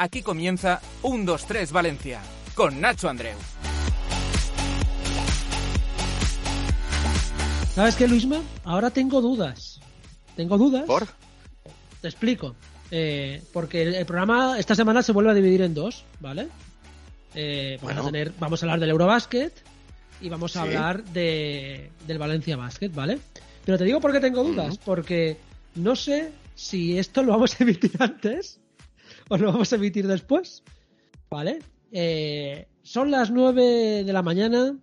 Aquí comienza 1, 2, 3 Valencia, con Nacho Andreu. ¿Sabes qué, Luisma? Ahora tengo dudas. Tengo dudas. ¿Por? Te explico. Eh, porque el, el programa esta semana se vuelve a dividir en dos, ¿vale? Eh, vamos, Bueno. a tener, vamos a hablar del Eurobasket y vamos a Sí. hablar de, del Valencia Basket, ¿vale? Pero te digo por qué tengo dudas. Porque no sé si esto lo vamos a emitir antes o lo vamos a emitir después, ¿vale? Eh, son las 9 de la mañana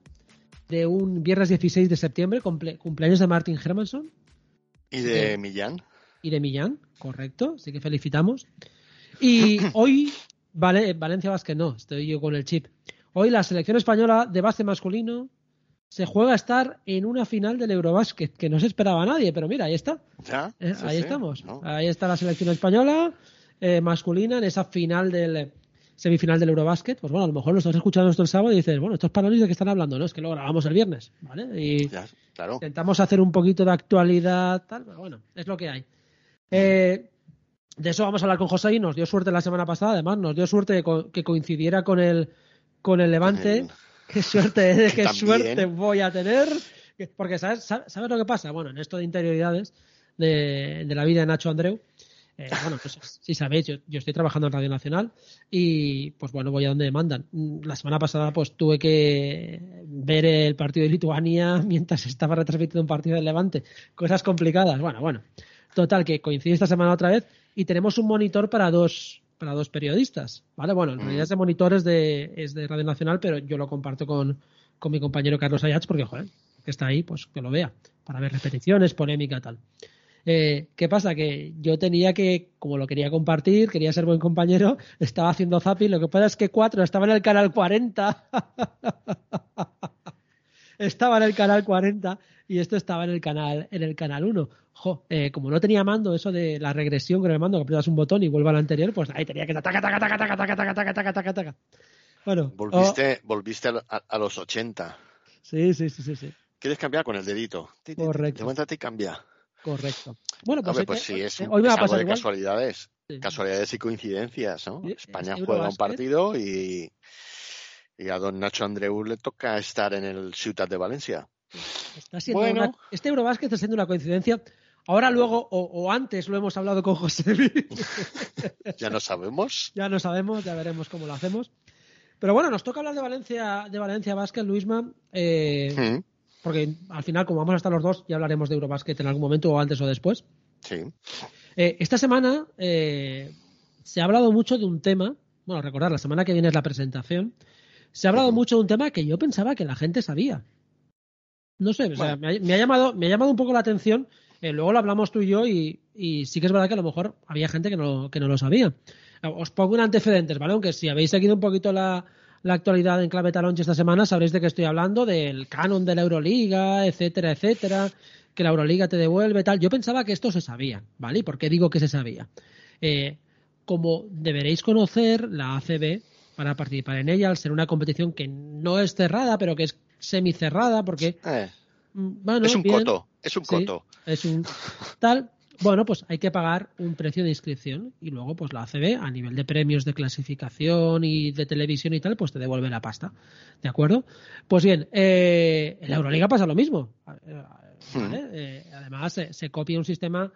de un viernes 16 de septiembre, cumple- cumpleaños de Martin Hermanson ¿Y de. Millán? y de Millán, correcto, así que felicitamos. Y hoy, vale, Valencia Basket no, estoy yo con el chip. Hoy la selección española de base masculino se juega a estar en una final del Eurobasket, que no se esperaba nadie, pero mira, ahí está. ¿Ya? Eh, Sí, ahí sí. estamos. ¿no? Ahí está la selección española eh, masculina en esa final del eh, semifinal del Eurobasket. Pues bueno, a lo mejor lo estás escuchando esto el sábado y dices, bueno, estos panolis de qué están hablando, ¿no? Es que lo grabamos el viernes, ¿vale? Y claro. intentamos hacer un poquito de actualidad, tal, pero bueno, es lo que hay. Eh, de eso vamos a hablar con José y nos dio suerte la semana pasada, además, nos dio suerte que, co- que coincidiera con el, con el Levante. Qué suerte, qué también. suerte voy a tener. Porque, ¿sabes, sabes, sabes lo que pasa? Bueno, en esto de interioridades de, de la vida de Nacho Andreu, eh, bueno, pues si sabéis, yo, yo estoy trabajando en Radio Nacional y pues bueno, voy a donde me mandan. Mm, La semana pasada pues tuve que ver el partido de Lituania mientras estaba retransmitiendo un partido del Levante. Cosas complicadas. Bueno, bueno. Total, que coincide esta semana otra vez y tenemos un monitor para dos para dos periodistas, ¿vale? Bueno, en realidad ese monitor es de, es de Radio Nacional, pero yo lo comparto con, con mi compañero Carlos Ayats porque, joder, que está ahí, pues que lo vea, para ver repeticiones, polémica, tal. Eh, ¿Qué pasa? Que yo tenía que, como lo quería compartir, quería ser buen compañero, estaba haciendo zapping, lo que pasa es que cuatro estaba en el canal 40. estaba en el canal 40 y esto estaba en el canal en el canal 1. Jo, eh, como no tenía mando, eso de la regresión con el mando, que aprietas un botón y vuelve al anterior, pues ahí tenía que taca, taca, taca, taca, taca, taca, taca, taca, taca, taca. Bueno, Volviste, volviste a, a- los 80. oh, sí, sí, sí, sí, sí, ¿Quieres cambiar con el dedito? Correcto. Levántate y cambia. Correcto. Bueno, pues, Hombre, pues eh, sí, es, eh, un- hoy me va es a algo pasar de igual. casualidades. Sí. Casualidades y coincidencias, ¿no? España es juega un partido y, y a don Nacho Andreu le toca estar en el Ciutat de Valencia. Está siendo Bueno. una- este Eurobasket está siendo una coincidencia. Ahora, luego, o, o antes lo hemos hablado con José Luis. Ya no sabemos. ya no sabemos, ya veremos cómo lo hacemos. Pero bueno, nos toca hablar de Valencia, de Valencia Basket, Luisma, eh, Mm, porque al final, como vamos a estar los dos, ya hablaremos de Eurobasket en algún momento, o antes o después. Sí. Eh, esta semana eh, se ha hablado mucho de un tema, bueno, recordar, la semana que viene es la presentación, se ha hablado mucho de un tema que yo pensaba que la gente sabía. No sé, o sea, Bueno. me, ha, me ha llamado, me ha llamado un poco la atención, eh, luego lo hablamos tú y yo y, y sí que es verdad que a lo mejor había gente que no, que no lo sabía. Os pongo un antecedentes, ¿vale? Aunque si habéis seguido un poquito la, la actualidad en clave talonche esta semana, sabréis de qué estoy hablando, del canon de la Euroliga, etcétera, etcétera, que la Euroliga te devuelve, tal. Yo pensaba que esto se sabía, ¿vale? ¿Y por qué digo que se sabía? Eh, como deberéis conocer, la ACB, para participar en ella, al ser una competición que no es cerrada, pero que es semicerrada, porque, Eh, mm, bueno, es un bien, coto. Es un Sí. coto. es un tal. Bueno, pues hay que pagar un precio de inscripción y luego, pues la ACB, a nivel de premios de clasificación y de televisión y tal, pues te devuelve la pasta. ¿De acuerdo? Pues bien, eh, en la Euroliga pasa lo mismo. Eh, ¿vale? Eh, además, se, se copia un sistema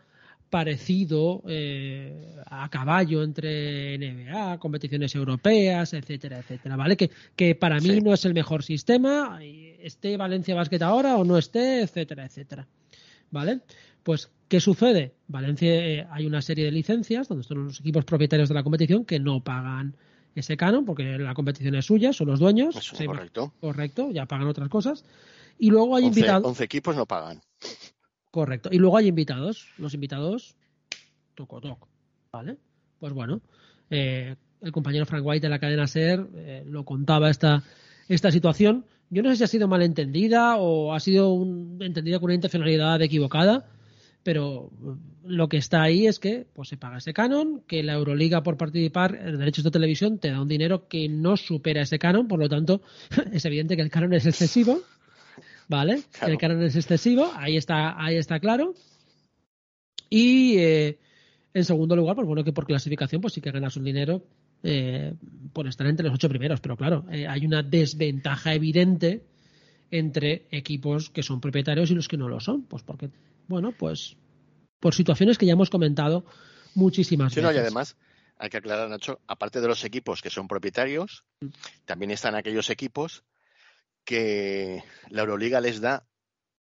parecido eh, a caballo entre NBA, competiciones europeas, etcétera, etcétera, ¿vale? Que, que para mí Sí. no es el mejor sistema, esté Valencia Basket ahora o no esté, etcétera, etcétera. ¿Vale? Pues, ¿qué sucede? Valencia eh, hay una serie de licencias donde son los equipos propietarios de la competición que no pagan ese canon porque la competición es suya, son los dueños. Eso, Sí, correcto. correcto, ya pagan otras cosas. Y luego hay 11, invitados. 11 equipos no pagan. Correcto. Y luego hay invitados. Los invitados, toco toco. ¿Vale? Pues bueno, eh, el compañero Frank White de la cadena SER eh, lo contaba esta, esta situación. Yo no sé si ha sido malentendida o ha sido un- entendida con una intencionalidad equivocada, pero eh, lo que está ahí es que pues se paga ese canon, que la Euroliga por participar en derechos de televisión te da un dinero que no supera ese canon, por lo tanto es evidente que el canon es excesivo, ¿vale? Que el canon es excesivo, ahí está, ahí está claro. Y eh, en segundo lugar, pues bueno, que por clasificación pues sí que ganas un dinero eh, por estar entre los ocho primeros, pero claro, eh, hay una desventaja evidente entre equipos que son propietarios y los que no lo son, pues porque, bueno, pues por situaciones que ya hemos comentado muchísimas Sí, veces. no, y además hay que aclarar, Nacho, aparte de los equipos que son propietarios, también están aquellos equipos que la Euroliga les da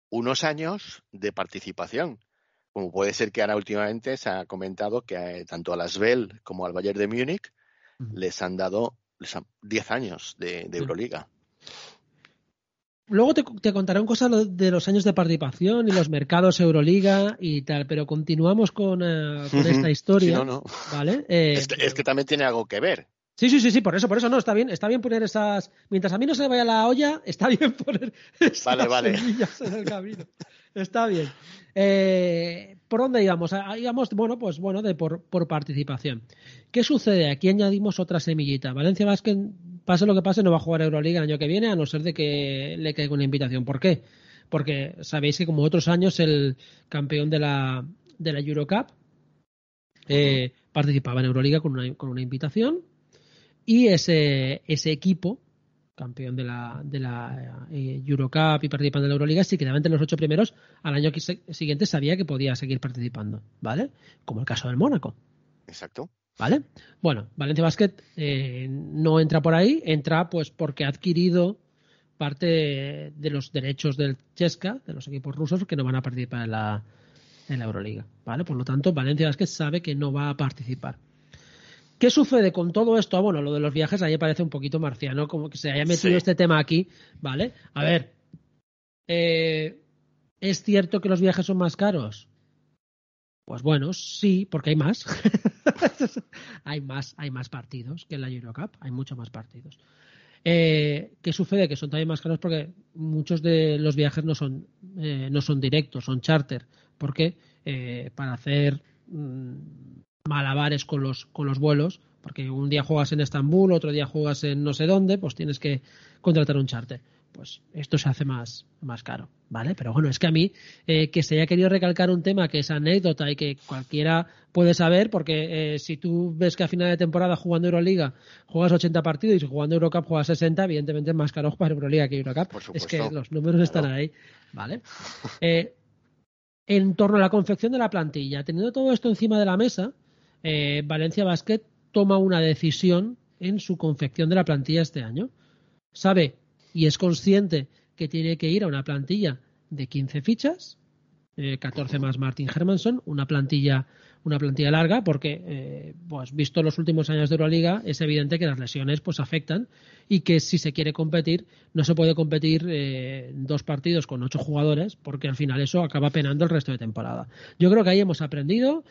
unos años de participación. Como puede ser que ahora últimamente se ha comentado que eh, tanto a las Bell como al Bayern de Múnich Ujú. les han dado les han- 10 años de. Euroliga. Luego te, te contaré un cosa lo- de los años de participación y los mercados Euroliga y tal, pero continuamos con, eh, con esta historia, Sí, no, no. ¿vale? Eh, Es, que, es que también tiene algo que ver. Sí, sí, sí, sí, por eso, por eso no, está bien, está bien poner esas. Mientras a mí no se me vaya la olla, está bien poner esas Vale, vale. semillas en el camino. Está bien. Eh, ¿Por dónde íbamos? Ah, Íbamos, bueno, pues bueno, de por, por participación. ¿Qué sucede? Aquí añadimos otra semillita. Valencia Basket, pase lo que pase, no va a jugar Euroliga el año que viene, a no ser de que le caiga una invitación. ¿Por qué? Porque sabéis que como otros años el campeón de la, de la Eurocup eh, participaba en Euroliga con una, con una invitación y ese, ese equipo, campeón de la, de la eh, Eurocup y participando en la Euroliga, si quedaba entre los ocho primeros, al año siguiente sabía que podía seguir participando, ¿vale? Como el caso del Mónaco, Exacto. ¿Vale? Bueno, Valencia Basket eh, no entra por ahí, entra pues porque ha adquirido parte de, de los derechos del Chesca, de los equipos rusos, que no van a participar en la, en la Euroliga, ¿vale? Por lo tanto, Valencia Basket sabe que no va a participar. ¿Qué sucede con todo esto? Bueno, lo de los viajes a mí me parece un poquito marciano, como que se haya metido Sí. este tema aquí, ¿vale? A ver, eh, ¿es cierto que los viajes son más caros? Pues bueno, sí, porque hay más. hay más, hay más partidos que en la Eurocup, hay muchos más partidos. Eh, ¿Qué sucede? Que son también más caros porque muchos de los viajes no son, eh, no son directos, son charter. Porque eh, para hacer mm, malabares con los, con los vuelos, porque un día juegas en Estambul, otro día juegas en no sé dónde, pues tienes que contratar un charter. Pues esto se hace más, más caro, ¿vale? Pero bueno, es que a mí eh, que se haya querido recalcar un tema que es anécdota y que cualquiera puede saber, porque eh, si tú ves que a final de temporada jugando Euroliga juegas 80 partidos y jugando Eurocup juegas 60, evidentemente es más caro jugar Euroliga que Eurocup. Por es que los números están ahí, ¿vale? Eh, en torno a la confección de la plantilla, teniendo todo esto encima de la mesa, Valencia Basket toma una decisión en su confección de la plantilla este año. Sabe y es consciente que tiene que ir a una plantilla de 15 fichas, eh, 14 más Martin Hermanson, una plantilla una plantilla larga porque eh, pues visto los últimos años de Euroliga es evidente que las lesiones pues afectan y que si se quiere competir no se puede competir eh, dos partidos con ocho jugadores porque al final eso acaba penando el resto de temporada. Yo creo que ahí hemos aprendido.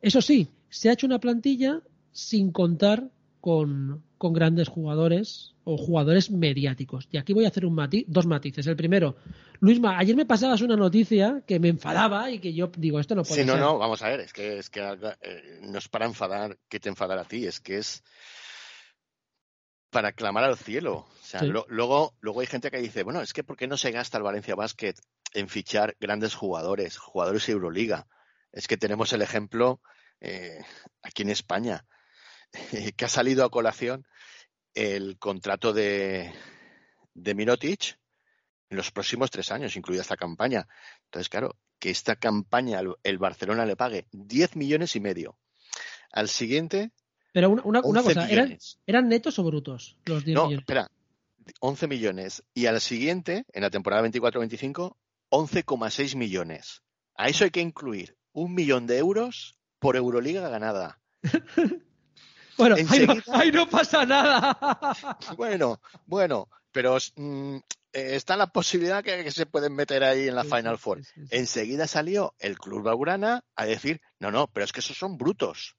Eso sí, se ha hecho una plantilla sin contar con, con grandes jugadores o jugadores mediáticos. Y aquí voy a hacer un mati- dos matices. El primero, Luisma, ayer me pasabas una noticia que me enfadaba y que yo digo, esto no puede Sí, no, ser. no, vamos a ver, es que, es que eh, no es para enfadar que te enfadar a ti, es que es para clamar al cielo. O sea, Sí. lo- luego, luego hay gente que dice, bueno, es que ¿por qué no se gasta el Valencia Basket en fichar grandes jugadores, jugadores de Euroliga? Es que tenemos el ejemplo eh, aquí en España, que ha salido a colación el contrato de, de Mirotic en los próximos tres años, incluida esta campaña. Entonces, claro, que esta campaña el- el Barcelona le pague 10 millones y medio. Al siguiente, Pero una, una, una 11 cosa, ¿eran, millones. ¿eran netos o brutos los 10 No, millones? espera, 11 millones. Y al siguiente, en la temporada 24-25, 11,6 millones. A eso hay que incluir un millón de euros por Euroliga ganada. Bueno, ahí no, enseguida- ahí no pasa nada. Bueno, bueno, pero mm, eh, está la posibilidad que, que se pueden meter ahí en la Sí, Final Four. sí, sí, sí. Enseguida salió el Club Blaugrana a decir, no, no, pero es que esos son brutos.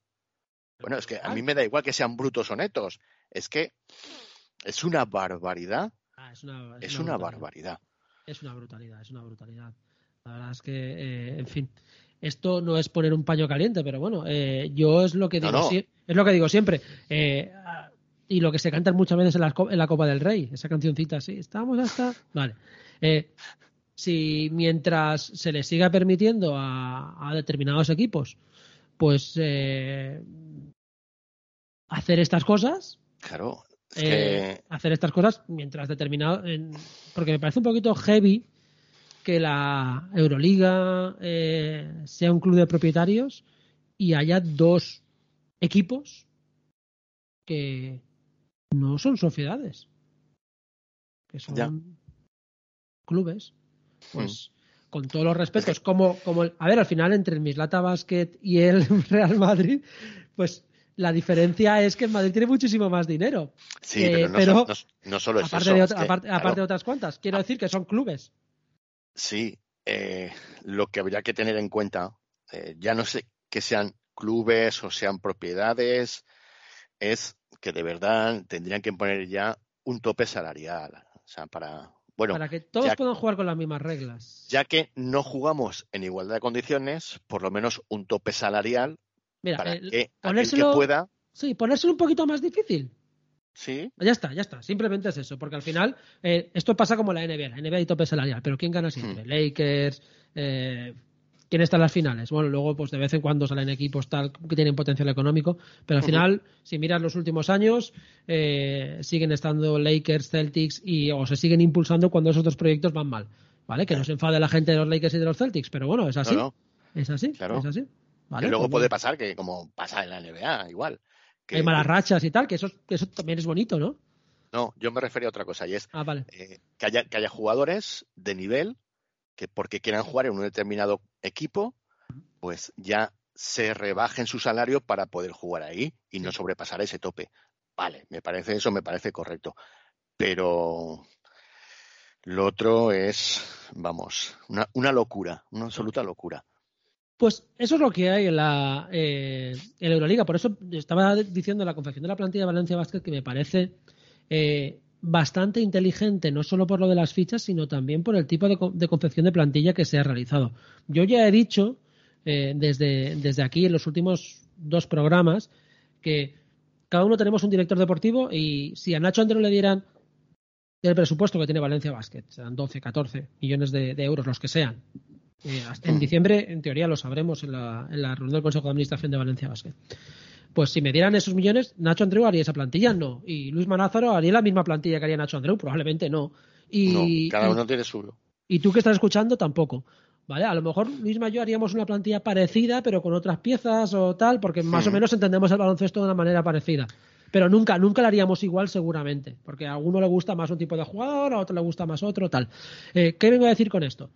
Bueno, es que a mí me da igual que sean brutos o netos. Es que es una barbaridad. Ah, es una, Es una barbaridad. Es una brutalidad, es una brutalidad. La verdad es que, eh, en fin, esto no es poner un paño caliente, pero bueno, eh, yo es lo que digo, no. es lo que digo siempre. eh, y lo que se canta muchas veces en la, en la Copa del Rey, esa cancioncita así, estamos hasta. Vale. Eh, si mientras se le siga permitiendo a, a determinados equipos, pues eh, hacer estas cosas. Claro. Eh, hacer estas cosas mientras determinado. porque me parece un poquito heavy que la Euroliga eh, sea un club de propietarios y haya dos equipos que no son sociedades, que son clubes. Pues mm. con todos los respetos, como, como a ver, al final entre el Mislata Basket y el Real Madrid, pues la diferencia es que el Madrid tiene muchísimo más dinero. Sí, pero, no, solo es aparte De aparte, de otras cuantas. Quiero decir que son clubes. Sí, eh, lo que habría que tener en cuenta, eh, ya no sé que sean clubes o sean propiedades, es que de verdad tendrían que poner ya un tope salarial. O sea, para, bueno, para que todos puedan jugar con las mismas reglas. Ya que no jugamos en igualdad de condiciones, por lo menos un tope salarial para que ponérselo, que pueda. Sí, ponérselo un poquito más difícil. Sí. Ya está, ya está. Simplemente es eso. Porque al final, eh, esto pasa como la NBA. La NBA hay tope salarial. Pero ¿quién gana siempre? Hmm. Lakers. Eh, ¿Quién está en las finales? Bueno, luego, pues de vez en cuando salen equipos tal que tienen potencial económico. Pero al final, si miras los últimos años, eh, siguen estando Lakers, Celtics y o se siguen impulsando cuando esos otros proyectos van mal. ¿Vale? Que no se enfade la gente de los Lakers y de los Celtics. Pero bueno, es así. Es así. Claro. Es así. ¿Vale? luego pues puede pasar que, como pasa en la NBA, igual hay malas rachas y tal, que eso, eso también es bonito, ¿no? No, yo me refería a otra cosa y es ah, eh, que, haya, que haya jugadores de nivel que porque quieran jugar en un determinado equipo, pues ya se rebajen su salario para poder jugar ahí y no sobrepasar ese tope. Vale, me parece eso, me parece correcto. Pero lo otro es, vamos, una, una locura, una absoluta locura. Pues eso es lo que hay en la, eh, en Euroliga. Por eso estaba diciendo la confección de la plantilla de Valencia Basket que me parece eh, bastante inteligente, no solo por lo de las fichas, sino también por el tipo de, confección de plantilla que se ha realizado. Yo ya he dicho eh, desde, desde aquí en los últimos dos programas que cada uno tenemos un director deportivo y si a Nacho Andreu le dieran el presupuesto que tiene Valencia Basket, serán 12, 14 millones de euros, los que sean, eh, en diciembre, en teoría, lo sabremos en la, reunión del Consejo de Administración de Valencia Basket. Pues si me dieran esos millones, Nacho Andreu haría esa plantilla, no. Y Luis Manázaro haría la misma plantilla que haría Nacho Andreu, probablemente no. Y, cada uno tiene suyo. Y tú que estás escuchando, tampoco. ¿Vale? A lo mejor Luis y yo haríamos una plantilla parecida, pero con otras piezas o tal, porque más o hmm. menos entendemos el baloncesto de una manera parecida. Pero nunca, nunca lo haríamos igual seguramente, porque a alguno le gusta más un tipo de jugador, a otro le gusta más otro, tal. Eh, ¿Qué vengo a decir con esto?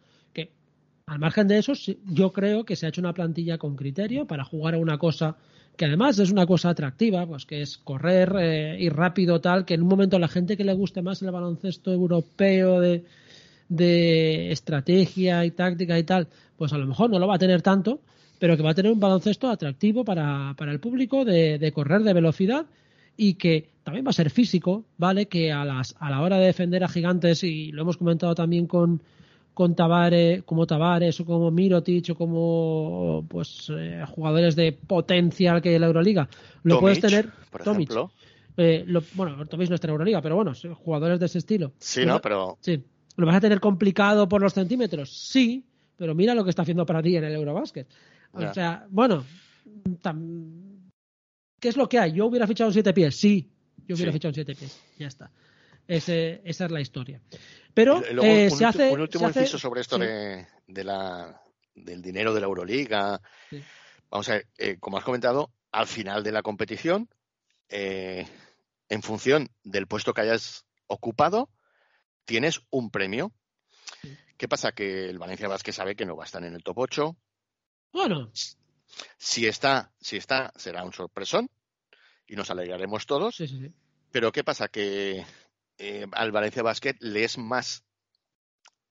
Al margen de eso, yo creo que se ha hecho una plantilla con criterio para jugar a una cosa que además es una cosa atractiva, pues que es correr eh, y rápido tal, que en un momento la gente que le guste más el baloncesto europeo de, de estrategia y táctica y tal, pues a lo mejor no lo va a tener tanto, pero que va a tener un baloncesto atractivo para, para el público de, de correr de velocidad y que también va a ser físico, ¿vale? Que a, las, a la hora de defender a gigantes, y lo hemos comentado también con, con Tavares, como Tavares o como Mirotic o como pues eh, jugadores de potencial que hay en la Euroliga. Lo puedes tener, por ejemplo. Eh, bueno, Tomic no está en Euroliga, pero bueno, jugadores de ese estilo. Sí, ¿no? Pero... Sí. ¿Lo vas a tener complicado por los centímetros? Sí, pero mira lo que está haciendo para ti en el Eurobasket. O sea, bueno, ¿qué es lo que hay? ¿Yo hubiera fichado un siete pies? Sí, yo hubiera fichado un siete pies. Ya está. Ese, esa es la historia. Pero eh, se hace. Un último inciso sobre esto de, la, del dinero de la Euroliga. Vamos a ver, eh, como has comentado, al final de la competición, eh, en función del puesto que hayas ocupado, tienes un premio. ¿Qué pasa? Que el Valencia Vázquez sabe que no va a estar en el top 8. Bueno. Si está, si está, será un sorpresón y nos alegraremos todos. Pero ¿qué pasa? Que eh, al Valencia Basket le es más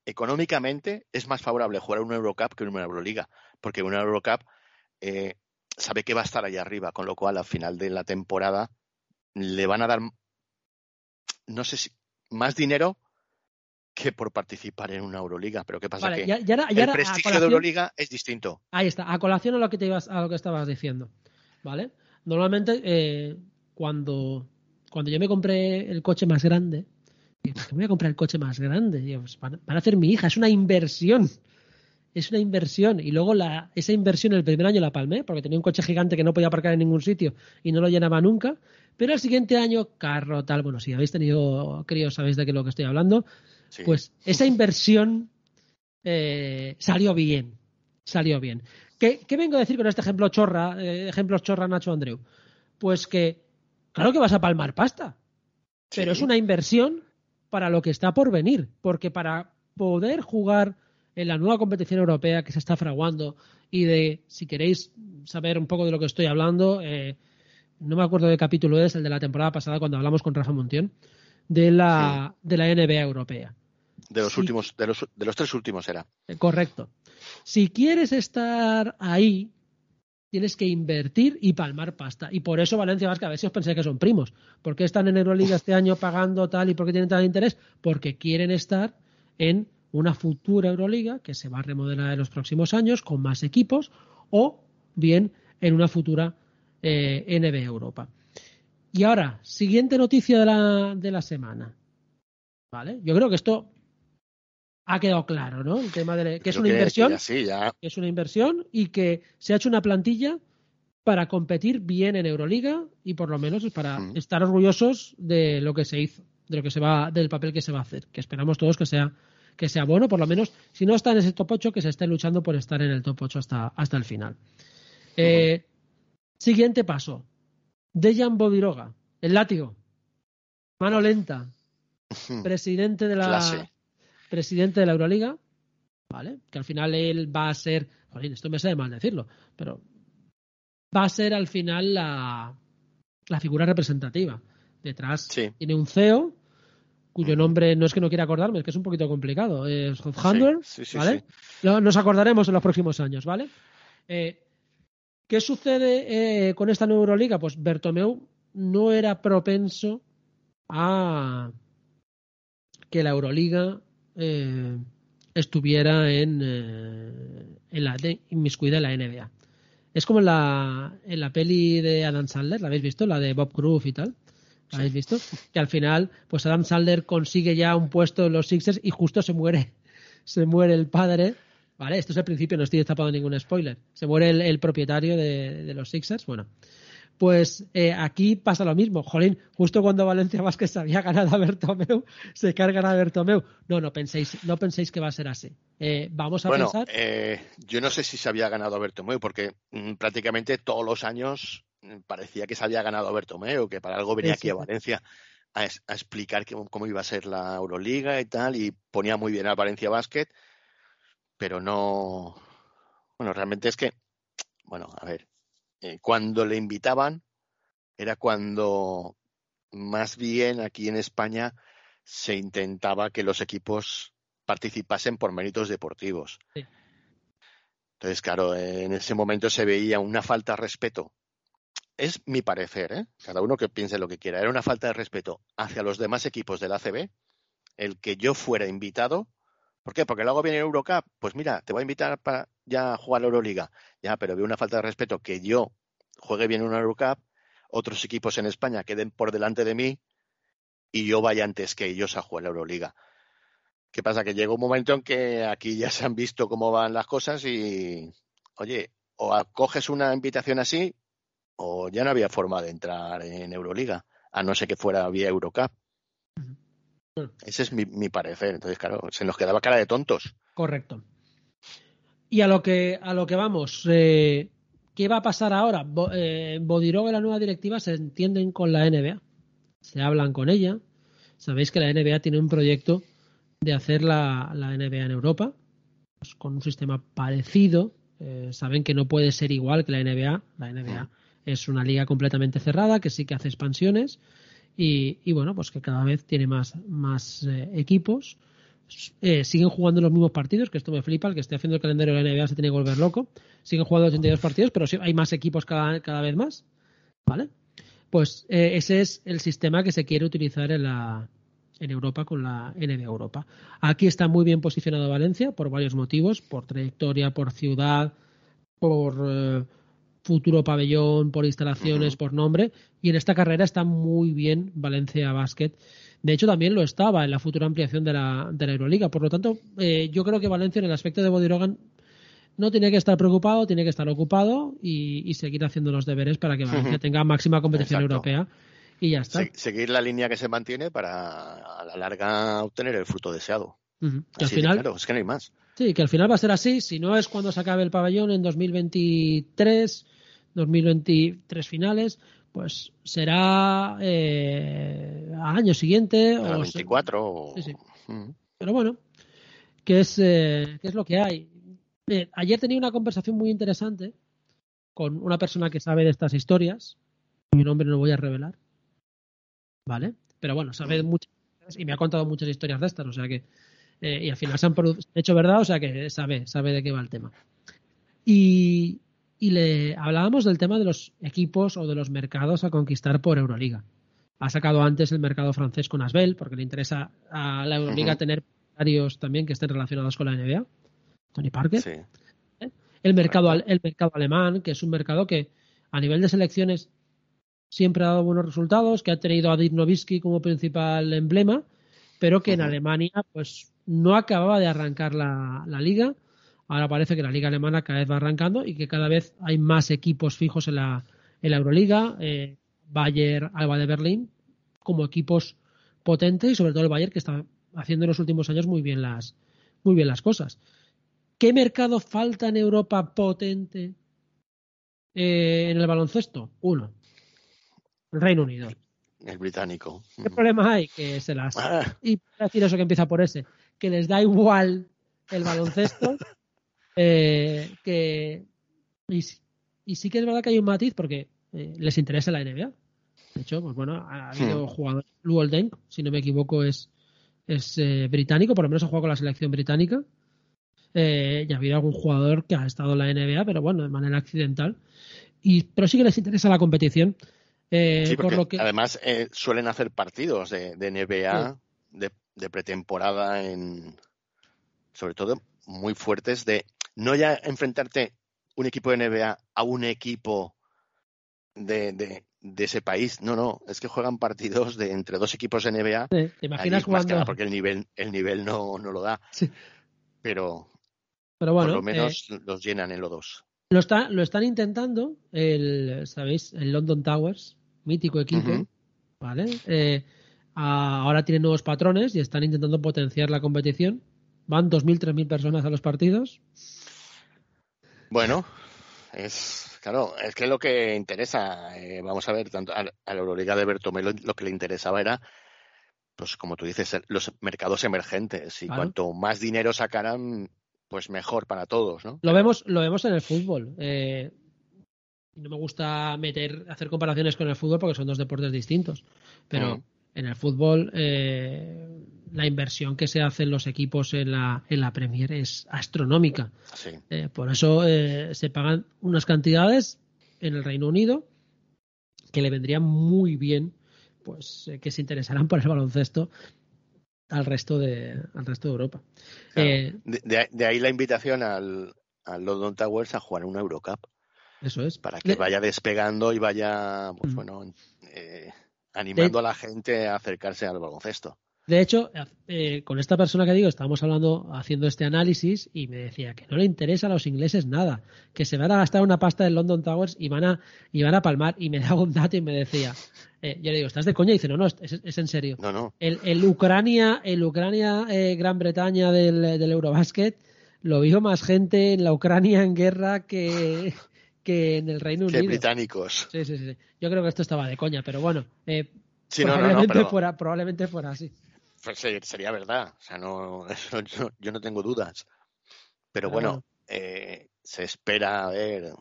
económicamente es más favorable jugar una Eurocup que una Euroliga, porque una Eurocup eh, sabe que va a estar ahí arriba, con lo cual al final de la temporada le van a dar, no sé si, más dinero que por participar en una Euroliga. Pero ¿qué pasa? que el prestigio de Euroliga es distinto. Ahí está, a colación a lo que, te ibas, a lo que estabas diciendo. ¿Vale? Normalmente, eh, cuando cuando yo me compré el coche más grande, ¿por qué me voy a comprar el coche más grande? Digo, pues, van, a hacer mi hija, es una inversión. es una inversión y luego la, esa inversión el primer año la palmé porque tenía un coche gigante que no podía aparcar en ningún sitio y no lo llenaba nunca, pero el siguiente año carro tal, bueno, si habéis tenido críos sabéis de qué es lo que estoy hablando, pues esa inversión eh, salió bien, salió bien. ¿Qué, vengo a decir con este ejemplo chorra, eh, ejemplos chorra Nacho Andreu? Pues que claro que vas a palmar pasta, pero es una inversión para lo que está por venir, porque para poder jugar en la nueva competición europea que se está fraguando y de, si queréis saber un poco de lo que estoy hablando, eh, no me acuerdo de qué capítulo es, el de la temporada pasada cuando hablamos con Rafa Montión, de la, de la NBA europea. De los últimos, de los, de los tres últimos era. Correcto. Si quieres estar ahí, tienes que invertir y palmar pasta. Y por eso Valencia Vasca, a ver si os pensáis que son primos. ¿Por qué están en Euroliga este año pagando tal y por qué tienen tal interés? Porque quieren estar en una futura Euroliga que se va a remodelar en los próximos años con más equipos o bien en una futura eh, NBA Europa. Y ahora, siguiente noticia de la, de la semana. ¿Vale? Yo creo que esto ha quedado claro, ¿no? El tema de que es una inversión. es una inversión y que se ha hecho una plantilla para competir bien en Euroliga y por lo menos para estar orgullosos de lo que se hizo, de lo que se va, del papel que se va a hacer, que esperamos todos que sea que sea bueno, por lo menos, si no está en ese top 8, que se esté luchando por estar en el top 8 hasta, hasta el final. Eh, siguiente paso. Dejan Bodiroga, el látigo. Mano lenta. Presidente de la presidente de la Euroliga, ¿vale? Que al final él va a ser, esto me sale mal decirlo, pero va a ser al final la, la figura representativa. Detrás tiene un CEO cuyo nombre no es que no quiera acordarme, es que es un poquito complicado. Es Handler, ¿vale? Nos acordaremos en los próximos años, ¿vale? Eh, ¿Qué sucede eh, con esta nueva Euroliga? Pues Bertomeu no era propenso a que la Euroliga eh, estuviera en, en la inmiscuida en la NBA. Es como en la, en la peli de Adam Sandler, ¿la habéis visto? La de Bob Groove y tal. ¿Habéis visto? Que al final, pues Adam Sandler consigue ya un puesto en los Sixers y justo se muere, se muere el padre. Vale, esto es el principio, no estoy destapando ningún spoiler. Se muere el, propietario de, los Sixers. Bueno, pues eh, aquí pasa lo mismo. Jolín, justo cuando Valencia Vázquez había ganado a Bertomeu, se cargan a Bertomeu. No, no penséis, no penséis que va a ser así. Eh, vamos a bueno, pensar. Eh, yo no sé si se había ganado a Bertomeu, porque mm, prácticamente todos los años parecía que se había ganado a Bertomeu, que para algo venía aquí a Valencia a, explicar cómo, iba a ser la Euroliga y tal, y ponía muy bien a Valencia Basket, pero no. Bueno, realmente es que, bueno, a ver, eh, cuando le invitaban era cuando más bien aquí en España se intentaba que los equipos participasen por méritos deportivos. Entonces, claro, en ese momento se veía una falta de respeto es mi parecer, ¿eh? cada uno que piense lo que quiera. Era una falta de respeto hacia los demás equipos del ACB el que yo fuera invitado. ¿Por qué? Porque luego viene Eurocup. Pues mira, te voy a invitar para ya jugar la Euroliga. Ya, pero veo una falta de respeto que yo juegue bien una Eurocup, otros equipos en España queden por delante de mí y yo vaya antes que ellos a jugar la Euroliga. ¿Qué pasa? Que llega un momento en que aquí ya se han visto cómo van las cosas y, oye, o acoges una invitación así o ya no había forma de entrar en Euroliga, a no ser que fuera vía Eurocup. Ese es mi, parecer. Entonces, claro, se nos quedaba cara de tontos. Correcto. Y a lo que, a lo que vamos, eh, ¿qué va a pasar ahora? Eh, Bodiroga y la nueva directiva se entienden con la NBA. Se hablan con ella. Sabéis que la NBA tiene un proyecto de hacer la, NBA en Europa, pues, con un sistema parecido. Eh, saben que no puede ser igual que la NBA. La NBA es una liga completamente cerrada que sí que hace expansiones y, bueno, pues que cada vez tiene más, más eh, equipos. Eh, siguen jugando los mismos partidos, que esto me flipa, el que esté haciendo el calendario de la NBA se tiene que volver loco. Siguen jugando 82 partidos, pero hay más equipos cada, cada vez más. ¿Vale? Pues eh, ese es el sistema que se quiere utilizar en la, en Europa con la NBA Europa. Aquí está muy bien posicionado Valencia por varios motivos, por trayectoria, por ciudad, por futuro pabellón, por instalaciones, por nombre. Y en esta carrera está muy bien Valencia Basket. De hecho, también lo estaba en la futura ampliación de la, de la Euroliga. Por lo tanto, eh, yo creo que Valencia, en el aspecto de Bodirogan, no tiene que estar preocupado, tiene que estar ocupado y, seguir haciendo los deberes para que Valencia tenga máxima competición europea y ya está. seguir la línea que se mantiene para a la larga obtener el fruto deseado. al final, claro, es que no hay más. Sí, que al final va a ser así, si no es cuando se acabe el pabellón en 2023, 2023 finales, pues será eh, al año siguiente. o 24. Sí, sí. Pero bueno, ¿qué es, eh, ¿qué es lo que hay? ayer tenía una conversación muy interesante con una persona que sabe de estas historias. Mi nombre no lo voy a revelar. ¿Vale? Pero bueno, sabe muchas y me ha contado muchas historias de estas, o sea que. Eh, y al final se han hecho verdad, o sea que sabe, sabe de qué va el tema. Y, y le hablábamos del tema de los equipos o de los mercados a conquistar por Euroliga. Ha sacado antes el mercado francés con Asbel, porque le interesa a la Euroliga tener varios también que estén relacionados con la NBA. Tony Parker. ¿Eh? El, mercado, el mercado alemán, que es un mercado que a nivel de selecciones siempre ha dado buenos resultados, que ha tenido a Dirk Nowitzki como principal emblema, pero que en Alemania pues no acababa de arrancar la, liga. Ahora parece que la liga alemana cada vez va arrancando y que cada vez hay más equipos fijos en la, en la Euroliga. Eh, Bayern, Alba de Berlín, como equipos potentes y sobre todo el Bayern que está haciendo en los últimos años muy bien las, muy bien las cosas. ¿Qué mercado falta en Europa potente eh, en el baloncesto? Uno. El Reino Unido. El británico. ¿Qué problema hay? Que se las. Ah. Y decir eso que empieza por ese. Que les da igual el baloncesto. Eh, que. Y, sí que es verdad que hay un matiz porque eh, les interesa la NBA. De hecho, pues bueno, ha habido hmm. jugadores. Luol si no me equivoco, es, es británico, por lo menos ha jugado con la selección británica. Eh, ya ha habido algún jugador que ha estado en la NBA, pero bueno, de manera accidental. Y, pero sí que les interesa la competición. Eh, por lo que... Además, eh, suelen hacer partidos de, NBA de, pretemporada, en sobre todo muy fuertes, de no ya enfrentarte un equipo de NBA a un equipo de, de, ese país. No, no, es que juegan partidos de entre dos equipos de NBA. ¿Te imaginas jugando? porque el nivel, el nivel no, no lo da. Pero, pero bueno, Por lo menos eh, los llenan en los dos. Lo, está, lo están intentando, el, ¿sabéis? El London Towers, mítico equipo, ¿vale? Eh, ahora tienen nuevos patrones y están intentando potenciar la competición. Van 2.000, 3.000 personas a los partidos. Bueno, es claro, es que lo que interesa, eh, vamos a ver, tanto a, la Euroliga de Bertomelo lo que le interesaba era, pues como tú dices, los mercados emergentes. Y cuanto más dinero sacaran, pues mejor para todos, ¿no? Lo vemos, lo vemos en el fútbol. Eh, no me gusta meter, hacer comparaciones con el fútbol porque son dos deportes distintos. Pero mm. En el fútbol, eh, la inversión que se hace en los equipos en la, en la Premier es astronómica. Eh, por eso se pagan unas cantidades en el Reino Unido que le vendrían muy bien pues que se interesarán por el baloncesto al resto de, al resto de Europa. Eh, de, ahí la invitación al, al, London Towers a jugar una Eurocup. Eso es. Para que vaya despegando y vaya, pues mm. bueno, eh, animando a la gente a acercarse al baloncesto. De hecho, eh, con esta persona que digo, estábamos hablando, haciendo este análisis y me decía que no le interesa a los ingleses nada, que se van a gastar una pasta en London Towers y van a, y van a palmar. Y me daba un dato y me decía, eh, yo le digo, ¿estás de coña? Y dice, no, no, es, en serio. No, no. El, el Ucrania, el Ucrania eh, Gran Bretaña del, del Eurobasket, lo vio más gente en la Ucrania en guerra que, que en el Reino Unido. Que británicos. Sí, sí, sí. Yo creo que esto estaba de coña, pero bueno. Eh, sí, probablemente, no, fuera, probablemente fuera así. Pues sería verdad. O sea, no, yo, no tengo dudas. Pero, bueno, eh, se espera a ver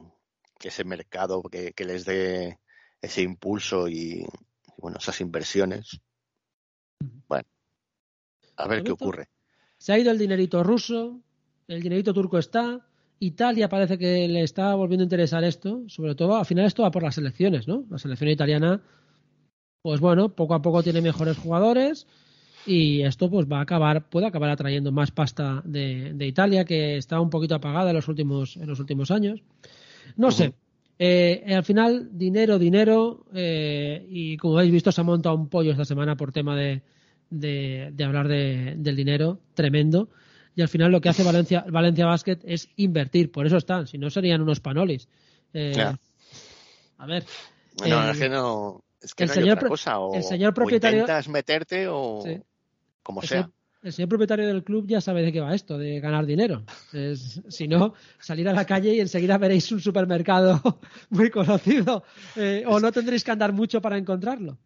que ese mercado que, les dé ese impulso y, bueno, esas inversiones. Bueno, a ver qué ocurre. Se ha ido el dinerito ruso, el dinerito turco está, Italia parece que le está volviendo a interesar esto, sobre todo al final esto va por las elecciones, ¿no? La selección italiana, pues bueno, poco a poco tiene mejores jugadores, y esto pues va a acabar puede acabar atrayendo más pasta de, Italia que está un poquito apagada en los últimos en los últimos años. No sé eh, al final dinero dinero eh, y como habéis visto se ha montado un pollo esta semana por tema de, de, hablar del dinero tremendo y al final lo que hace Valencia, Valencia Basket es invertir, por eso están, si no serían unos panolis. Eh, a ver. Bueno, es que no. Es que el, señor, cosa, o, el señor propietario. intentas meterte o. Como sea. el señor propietario del club ya sabe de qué va esto, de ganar dinero. si no, salir a la calle y enseguida veréis un supermercado muy conocido. Eh, o no tendréis que andar mucho para encontrarlo.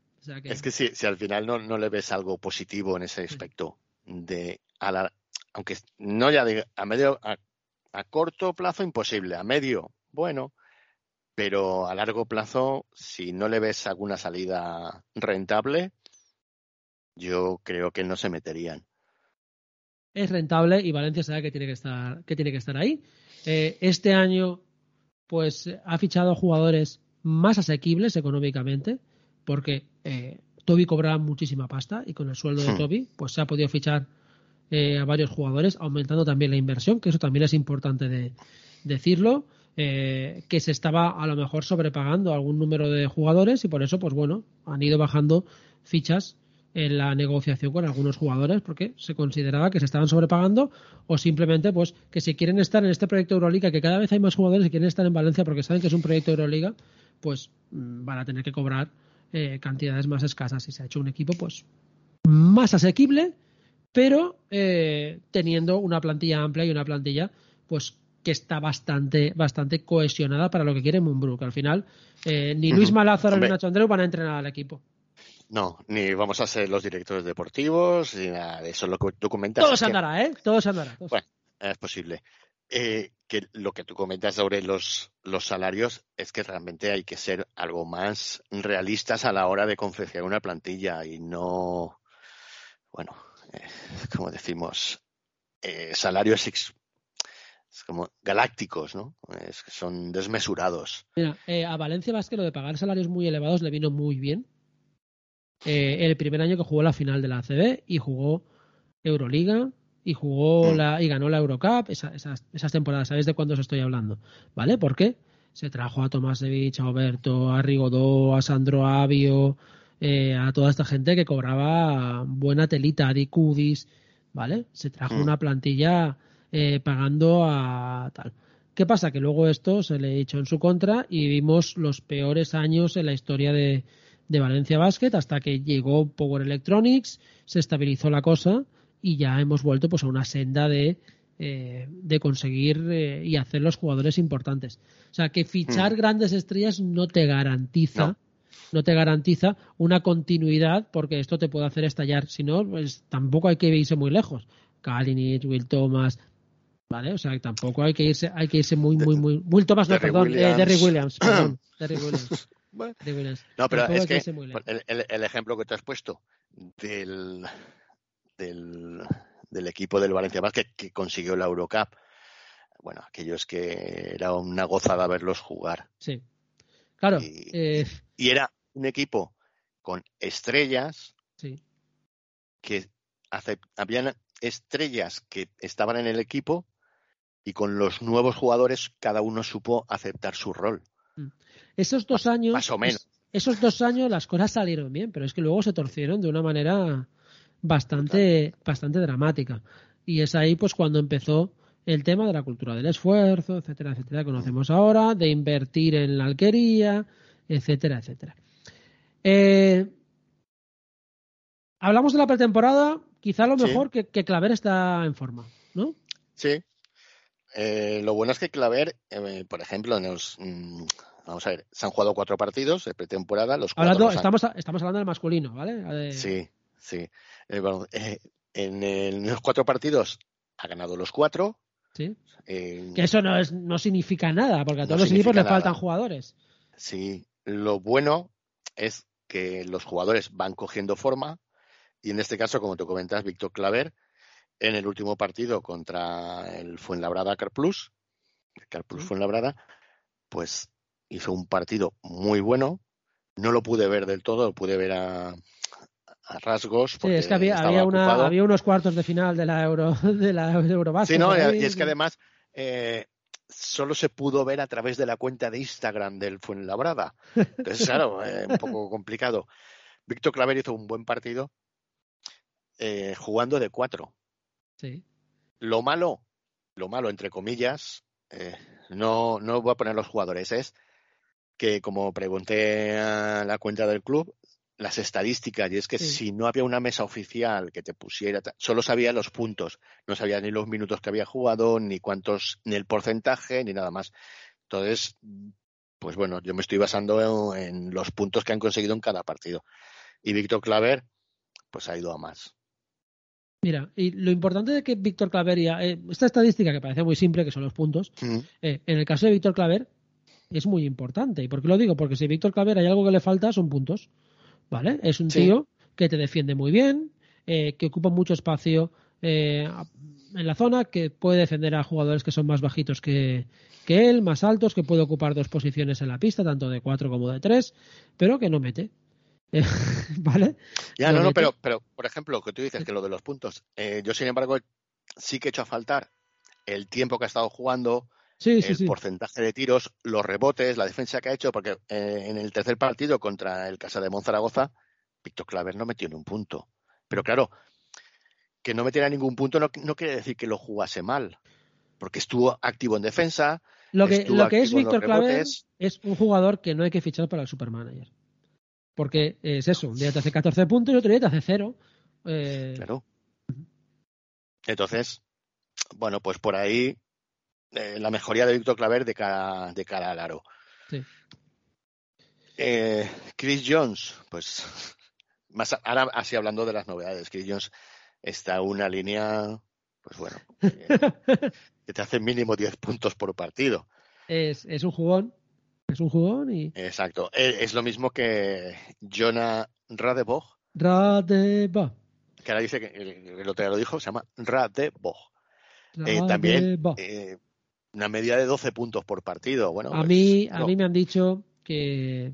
Es que si, si al final no, no, le ves algo positivo en ese aspecto, de aunque no ya de, a medio, a, corto plazo imposible, a medio, bueno, pero a largo plazo, si no le ves alguna salida rentable, yo creo que no se meterían. Es rentable y Valencia sabe que tiene que estar, que tiene que estar ahí. Eh, este año, pues ha fichado jugadores más asequibles económicamente porque eh, Toby cobraba muchísima pasta y con el sueldo de hmm. Toby pues se ha podido fichar eh, a varios jugadores, aumentando también la inversión, que eso también es importante de decirlo, eh, que se estaba a lo mejor sobrepagando algún número de jugadores y por eso, pues bueno, han ido bajando fichas en la negociación con algunos jugadores porque se consideraba que se estaban sobrepagando o simplemente pues que si quieren estar en este proyecto Euroliga, que cada vez hay más jugadores que quieren estar en Valencia porque saben que es un proyecto Euroliga, pues mm, van a tener que cobrar eh, cantidades más escasas. Y se ha hecho un equipo pues más asequible, pero eh, teniendo una plantilla amplia y una plantilla pues que está bastante bastante cohesionada para lo que quiere Moonbrook. Al final, eh, ni Luis Malázaro ni Nacho Andreu van a entrenar al equipo. No, ni vamos a ser los directores deportivos, ni nada de eso. Lo que tú comentas. Todo se andará, ¿eh? Todo se andará. Bueno, es posible. Eh, que lo que tú comentas sobre los, los salarios es que realmente hay que ser algo más realistas a la hora de confeccionar una plantilla y no, bueno, eh, como decimos, eh, salarios como galácticos, ¿no? Es, son desmesurados. Mira, a Valencia Vázquez lo de pagar salarios muy elevados le vino muy bien. el primer año que jugó la final de la ACB y jugó Euroliga, y jugó mm. la, y ganó la Eurocup, esas, esas temporadas, ¿sabéis de cuándo os estoy hablando? ¿Vale? ¿Por qué? Se trajo a Tomasevich, a Oberto, a Rigodó, a Sandro Avio, eh, a toda esta gente que cobraba buena telita, Dicudis, ¿vale? Se trajo mm. una plantilla eh, pagando a tal. ¿Qué pasa? Que luego esto se le echó en su contra y vimos los peores años en la historia de, de Valencia Basket hasta que llegó Power Electronics, se estabilizó la cosa y ya hemos vuelto pues a una senda de, eh, de conseguir eh, y hacer los jugadores importantes. O sea, que fichar hmm. grandes estrellas no te garantiza no. Te garantiza una continuidad porque esto te puede hacer estallar. Si no, pues tampoco hay que irse muy lejos. Kalinich, Will Thomas, ¿vale? O sea, tampoco hay que irse, hay que irse muy, muy, muy. Will Thomas, no, perdón, eh, Derry Williams, perdón, Derry Williams. Williams. No, pero es que el, el, ejemplo que te has puesto del, del, del equipo del Valencia Basket que consiguió la Eurocup. Bueno, aquellos que era una gozada verlos jugar. Sí. Claro. Y, eh, era un equipo con estrellas sí. que habían estrellas que estaban en el equipo y con los nuevos jugadores cada uno supo aceptar su rol. Mm. Esos dos años. Más o menos. Esos dos años las cosas salieron bien, pero es que luego se torcieron de una manera bastante, bastante dramática. Y es ahí pues cuando empezó el tema de la cultura del esfuerzo, etcétera, etcétera, que conocemos ahora, de invertir en la alquería, etcétera, etcétera. Eh, hablamos de la pretemporada, quizá lo mejor que, Claver está en forma, ¿no? Sí. Eh, lo bueno es que Claver, eh, por ejemplo, nos, mm, vamos a ver, se han jugado cuatro partidos de pretemporada. Los cuatro estamos, estamos hablando del masculino, ¿vale? Sí, sí. En, los cuatro partidos ha ganado los cuatro. Sí. que eso no, es, no significa nada, porque a todos los equipos le faltan jugadores. Sí, lo bueno es que los jugadores van cogiendo forma y en este caso, como te comentas, Víctor Claver, en el último partido contra el Fuenlabrada Carplus, Carplus Fuenlabrada, pues hizo un partido muy bueno. No lo pude ver del todo, lo pude ver a, a rasgos. Sí, es que había, había, unos cuartos de final de la Euro de la Eurobasket. Sí, no, y es que además eh, solo se pudo ver a través de la cuenta de Instagram del Fuenlabrada. Entonces, claro, eh, un poco complicado. Víctor Claver hizo un buen partido eh, jugando de cuatro. Sí. Lo malo, lo malo, entre comillas, eh, no, no voy a poner los jugadores, es que como pregunté a la cuenta del club, las estadísticas, y es que Sí. si no había una mesa oficial que te pusiera, solo sabía los puntos, no sabía ni los minutos que había jugado, ni cuántos, ni el porcentaje, ni nada más. Entonces, pues bueno, yo me estoy basando en, en los puntos que han conseguido en cada partido. Y Víctor Claver, pues ha ido a más. Mira, y lo importante de que Víctor Claver, y, eh, esta estadística que parece muy simple, que son los puntos, Mm. eh, en el caso de Víctor Claver es muy importante. ¿Y por qué lo digo? Porque si Víctor Claver hay algo que le falta, son puntos. ¿Vale? Es un Sí. tío que te defiende muy bien, eh, que ocupa mucho espacio eh, en la zona, que puede defender a jugadores que son más bajitos que, que él, más altos, que puede ocupar dos posiciones en la pista, tanto de cuatro como de tres, pero que no mete. ¿Vale? Ya, Lo no, no, pero, pero, por ejemplo, que tú dices que lo de los puntos, eh, yo sin embargo sí que he hecho a faltar el tiempo que ha estado jugando, Sí, el sí. porcentaje de tiros, los rebotes, la defensa que ha hecho, porque eh, en el tercer partido contra el Casa de Monzaragoza, Víctor Claver no metió ni un punto. Pero claro, que no metiera ningún punto no, no quiere decir que lo jugase mal, porque estuvo activo en defensa, Lo que, estuvo lo que es Víctor Claver es un jugador que no hay que fichar para el Supermanager. Porque es eso, un día te hace 14 puntos y otro día te hace cero. Eh, Claro. Entonces, bueno, pues por ahí eh, la mejoría de Víctor Claver de cara, de cara al aro. Sí. Eh, Chris Jones, pues más ahora así hablando de las novedades, Chris Jones está una línea, pues bueno, eh, que te hace mínimo 10 puntos por partido. es, es un jugón. Es un jugón y. Exacto. Eh, Es lo mismo que Jonah Radebog, Radeba. que ahora dice que el, el otro día lo dijo, se llama Radebog. Eh, también eh, una media de 12 puntos por partido. Bueno, a pues, mí, a mí me han dicho que.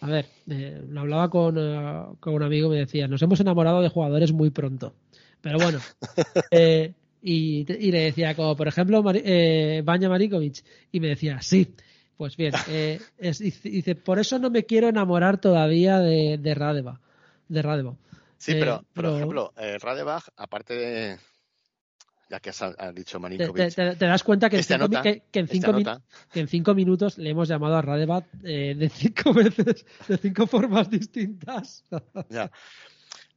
A ver, eh, lo hablaba con, eh, con un amigo y me decía, nos hemos enamorado de jugadores muy pronto. Pero bueno, eh, y, y le decía, como por ejemplo, Mari- eh, Marikovic, y me decía, sí, pues bien, es- dice, por eso no me quiero enamorar todavía de, de Radeva. De Radeva. Sí, pero, por pero- ejemplo, eh, Radebach, aparte de. Ya que has, has dicho Marinkovic, te- te- te das cuenta que en, cinco, mi- anota, que- que en cinco mi- anota. que en cinco minutos le hemos llamado a Radebat eh, de cinco veces, de cinco formas distintas. ya.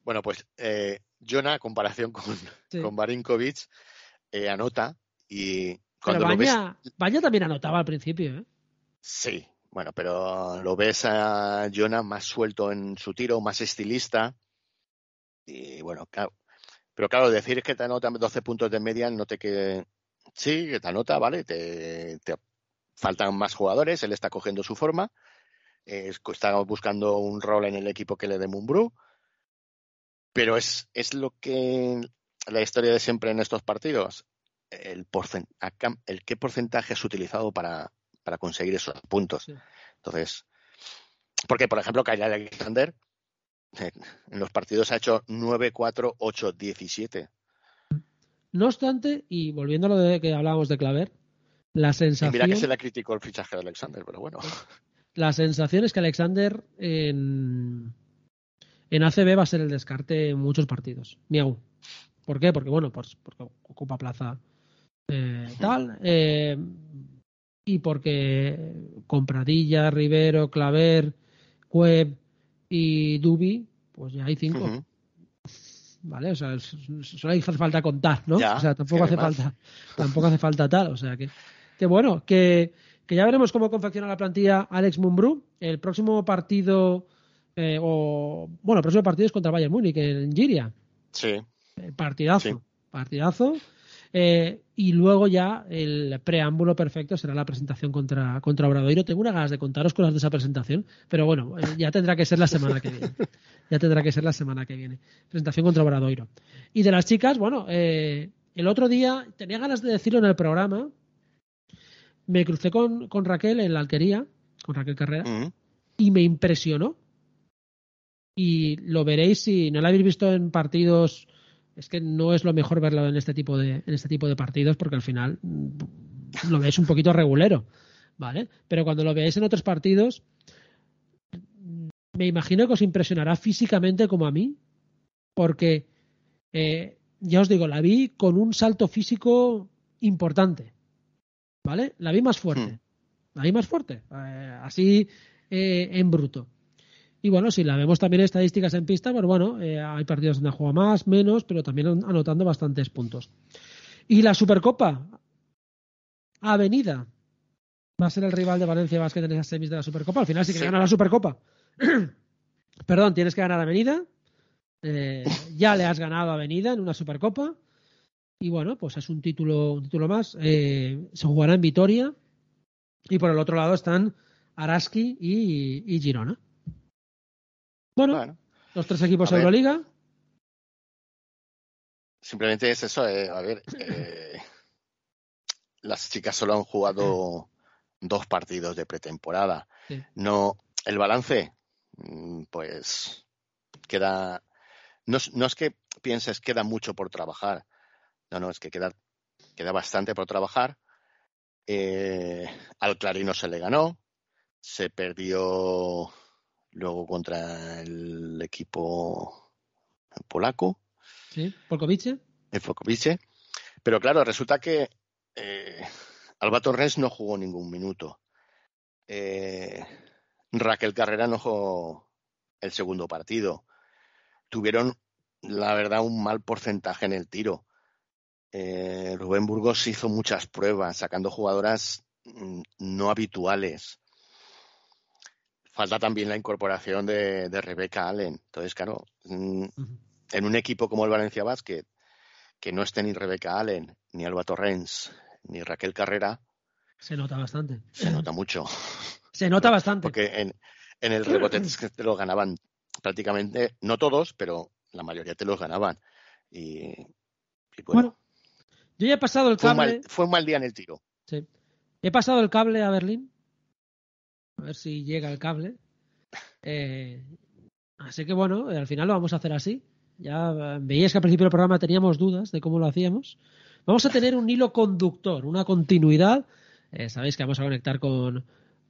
Bueno, pues eh, Jonah, a comparación con, Sí. con Marinkovic, eh, anota y Pero cuando lo ves. Baña también anotaba al principio, ¿eh? Sí, bueno, pero lo ves a Jonah más suelto en su tiro, más estilista. Y bueno, claro. Pero claro, decir que te anota 12 puntos de media no te quede. Sí, que te anota, ¿vale? Te, te faltan más jugadores, él está cogiendo su forma. eh, está buscando un rol en el equipo que le dé Mumbrú. Pero es, es lo que la historia de siempre en estos partidos. El, el qué porcentaje has utilizado para, para conseguir esos puntos. Sí. Entonces, porque por ejemplo, Kyle Alexander en los partidos ha hecho 9, 4, 8, 17. No obstante, y volviendo a lo de que hablábamos de Claver, la Y sensación, mira que se le criticó el fichaje de Alexander, pero bueno. la sensación es que Alexander en, en ACB va a ser el descarte en muchos partidos. Miau. ¿Por qué? Porque, bueno, pues porque ocupa plaza eh, tal. eh, y porque Compradilla, Rivero, Claver, Webb y Dubi, pues ya hay cinco. ¿Vale? O sea, solo hace falta contar, ¿no? Ya, o sea, tampoco ¿qué hace más? falta, tampoco hace falta tal. O sea que, que bueno, que, que ya veremos cómo confecciona la plantilla Alex Mumbrú. El próximo partido, eh, o bueno, el próximo partido es contra Bayern Múnich en Giria. Sí, Eh, Partidazo, Sí. partidazo. Eh, y luego ya el preámbulo perfecto será la presentación contra, contra Obradoiro. Tengo unas ganas de contaros cosas de esa presentación, pero bueno, eh, ya tendrá que ser la semana que viene. Ya tendrá que ser la semana que viene. Presentación contra Obradoiro. Y de las chicas, bueno, eh, el otro día tenía ganas de decirlo en el programa. Me crucé con, con Raquel en la alquería, con Raquel Carrera, Ujú. y me impresionó. Y lo veréis si no lo habéis visto en partidos. Es que no es lo mejor verlo en este tipo de, en este tipo de partidos porque al final mm, lo veis un poquito regulero, ¿vale? Pero cuando lo veáis en otros partidos, me imagino que os impresionará físicamente como a mí, porque eh, ya os digo, la vi con un salto físico importante. ¿Vale? La vi más fuerte. Hmm. La vi más fuerte. eh, así eh, en bruto. Y bueno, si la vemos también estadísticas en pista, pues bueno, eh, hay partidos donde juega más, menos, pero también an- anotando bastantes puntos. Y la Supercopa, Avenida, va a ser el rival de Valencia Basket en esas semis de la Supercopa. Al final, si que Sí. gana la Supercopa, perdón, tienes que ganar Avenida. Eh, ya le has ganado a Avenida en una Supercopa. Y bueno, pues es un título, un título más. Eh, se jugará en Vitoria. Y por el otro lado están Araski y, y Girona. Bueno, Bueno, los tres equipos ver. Euroliga. simplemente es eso. eh, a ver, eh, las chicas solo han jugado dos partidos de pretemporada. Sí. No, el balance, mm, pues queda. No, es- no es que pienses queda mucho por trabajar. No, no, es que queda, queda bastante por trabajar. Eh, al Clarino se le ganó. Se perdió luego contra el equipo polaco, Sí, Polkovice. el Fokovice. Pero claro, resulta que eh, Alba Torres no jugó ningún minuto. Eh, Raquel Carrera no jugó el segundo partido. Tuvieron, la verdad, un mal porcentaje en el tiro. Eh, Rubén Burgos hizo muchas pruebas, sacando jugadoras mm, no habituales. Falta también la incorporación de, de Rebeca Allen. Entonces, claro, mm, en un equipo como el Valencia Basket, que no esté ni Rebeca Allen, ni Alba Torrens, ni Raquel Carrera, Se nota bastante. se nota mucho. Se nota bastante. Porque en, en el rebote es que te lo ganaban prácticamente, no todos, pero la mayoría te los ganaban. Y, y bueno, Bueno, yo ya he pasado el fue, un cable. mal, fue un mal día en el tiro. Sí. He pasado el cable a Berlín. A ver si llega el cable. Eh, así que bueno, eh, al final lo vamos a hacer así. Ya eh, veíais que al principio del programa teníamos dudas de cómo lo hacíamos. Vamos a tener un hilo conductor, una continuidad. Sabéis que vamos a conectar con,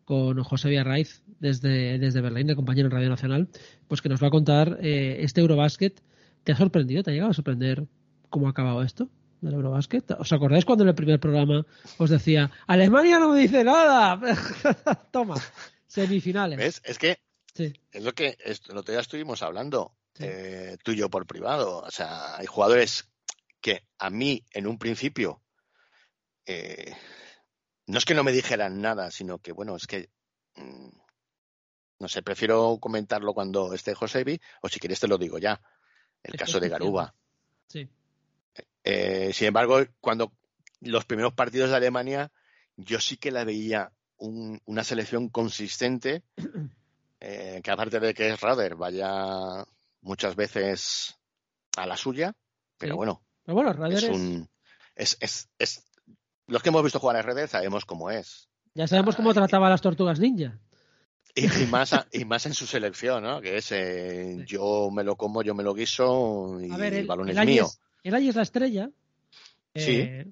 con José Villarraiz desde, desde Berlín, el compañero en Radio Nacional, pues que nos va a contar este Eurobasket. ¿Te ha sorprendido? ¿Te ha llegado a sorprender cómo ha acabado esto? Del Eurobasket. ¿Os acordáis cuando en el primer programa os decía Alemania no me dice nada? Toma, semifinales. ¿Ves? Es que Sí, es lo que es- el otro día estuvimos hablando, Sí. eh, tú y yo por privado. O sea, hay jugadores que a mí en un principio eh, no es que no me dijeran nada, sino que bueno, es que mm, no sé, prefiero comentarlo cuando esté Josebi o si quieres te lo digo ya. El caso de. Garuba. sí. Eh, sin embargo, cuando los primeros partidos de Alemania, yo sí que la veía un- una selección consistente, eh, que aparte de que es Rader, vaya muchas veces a la suya, pero Sí. bueno, Pero bueno, Rader es es- un. Es, es, es- los que hemos visto jugar a Rader sabemos cómo es. ya sabemos cómo trataba a las tortugas ninja. Y, y más, a- y más en su selección, ¿no? Que es eh, Sí. yo me lo como, yo me lo guiso y A ver, el, el, balón el es mío. El Ajax la estrella. Sí. eh,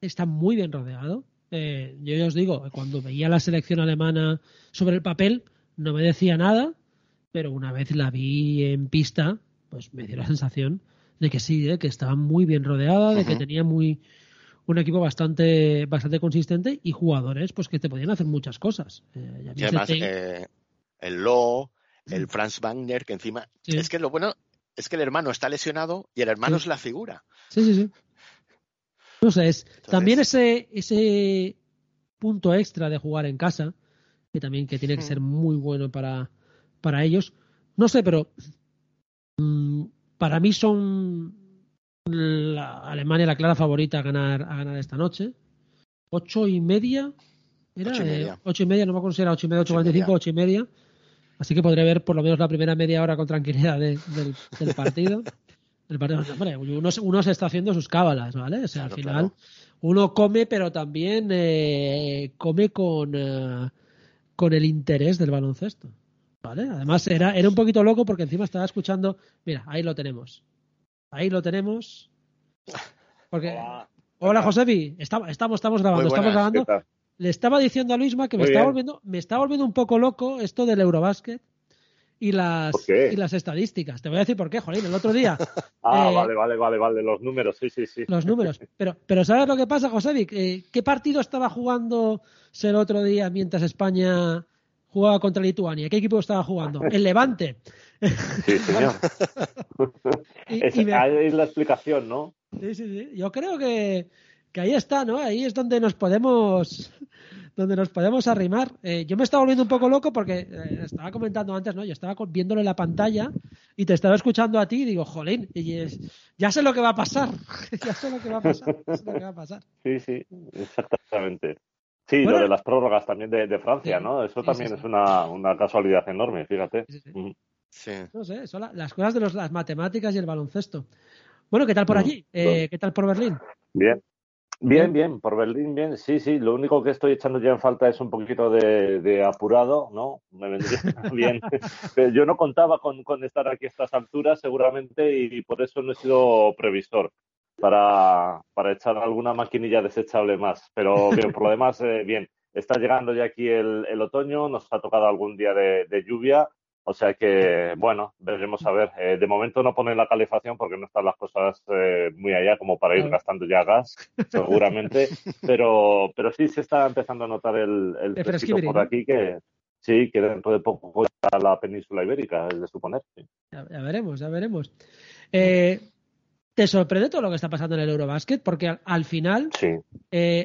Está muy bien rodeado. Eh, yo ya os digo, cuando veía la selección alemana sobre el papel, no me decía nada, pero una vez la vi en pista, pues me dio la sensación de que sí, de que estaba muy bien rodeada, de que tenía muy un equipo bastante bastante consistente y jugadores pues que te podían hacer muchas cosas. Eh, y además, eh, el Lowe, el Franz Wagner, que encima. Sí. Es que lo bueno es que el hermano está lesionado y el hermano Sí. es la figura. Sí, sí, sí. No sé, es Entonces- también ese, ese punto extra de jugar en casa, que también que tiene que Mm. ser muy bueno para, para ellos. No sé, pero mm, para mí son la Alemania la clara favorita a ganar, a ganar esta noche. Ocho y media. ¿Era? Ocho y Eh, media. ocho y media, no me acuerdo si era ocho y media, ocho Ocho y cuarenta y cinco, ocho y media. Así que podré ver por lo menos la primera media hora con tranquilidad de- del, del partido. El partido, hombre, uno, se- uno se está haciendo sus cábalas, ¿vale? O sea, Claro, al final claro. uno come, pero también eh, come con, eh, con el interés del baloncesto, ¿vale? Además era, era un poquito loco porque encima estaba escuchando, mira, ahí lo tenemos, ahí lo tenemos, porque Hola. hola Josefi, estamos, estamos, estamos grabando, estamos grabando. Le estaba diciendo a Luisma que me está volviendo, me está volviendo un poco loco esto del Eurobasket. y las, y las estadísticas. Te voy a decir por qué, Jolín, el otro día. ah, eh, vale, vale, vale, vale, los números, sí, sí, sí. Los números. Pero, pero ¿sabes lo que pasa, José? Eh, ¿Qué partido estaba jugando el otro día mientras España jugaba contra Lituania? ¿Qué equipo estaba jugando? El Levante. Sí, señor. Esa es la explicación, ¿no? Sí, sí, sí. Yo creo que, que ahí está, ¿no? Ahí es donde nos podemos donde nos podemos arrimar. Eh, yo me estaba volviendo un poco loco porque eh, estaba comentando antes, ¿no? Yo estaba viéndolo en la pantalla y te estaba escuchando a ti y digo, jolín, y es, ya sé lo que va a pasar. ya sé lo que va a pasar. Ya sé lo que va a pasar. Sí, sí, exactamente. Sí, lo de las prórrogas también de, Francia, ¿no? Eso también es una, una, casualidad enorme, fíjate. Sí, No sé, son las cosas de los, las matemáticas y el baloncesto. Bueno, ¿qué tal por allí? Eh, ¿Qué tal por Berlín? Bien, Bien, bien, por Berlín, bien. Sí, sí, lo único que estoy echando ya en falta es un poquito de, apurado, ¿no? Me vendría bien. Pero yo no contaba con, estar aquí a estas alturas, seguramente, y por eso no he sido previsor para, para echar alguna maquinilla desechable más. Pero bien, por lo demás, eh, bien. Está llegando ya aquí el, el, otoño, nos ha tocado algún día de lluvia o sea que, bueno, veremos a ver. Eh, de momento no ponen la calefacción porque no están las cosas eh, muy allá como para ir gastando ya gas, seguramente. pero, pero sí se está empezando a notar el, el por aquí que sí, que dentro de poco a la península ibérica, es de suponer. Ya, veremos, ya veremos. Eh, ¿Te sorprende todo lo que está pasando en el Eurobasket? Porque al, final,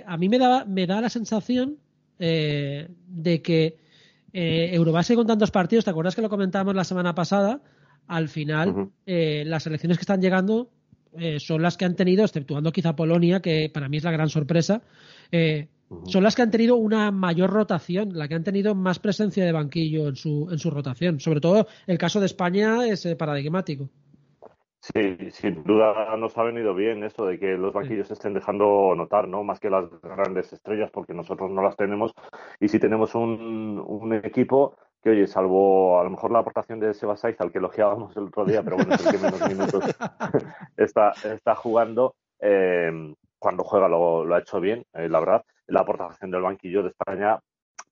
a mí me da, me da la sensación de que eh, Eurobase con tantos partidos, ¿te acuerdas que lo comentábamos la semana pasada? Al final, eh, las elecciones que están llegando eh, son las que han tenido, exceptuando quizá Polonia, que para mí es la gran sorpresa, eh, son las que han tenido una mayor rotación, la que han tenido más presencia de banquillo en su, en su rotación. Sobre todo el caso de España es paradigmático. Sí, sin duda nos ha venido bien eso de que los banquillos estén dejando notar, ¿no? Más que las grandes estrellas, porque nosotros no las tenemos. Y si tenemos un, un equipo que, oye, salvo a lo mejor la aportación de Seba Saiz, al que elogiábamos el otro día, pero bueno, es el que menos minutos está, está jugando, eh, cuando juega lo, lo, ha hecho bien, eh, la verdad. La aportación del banquillo de España,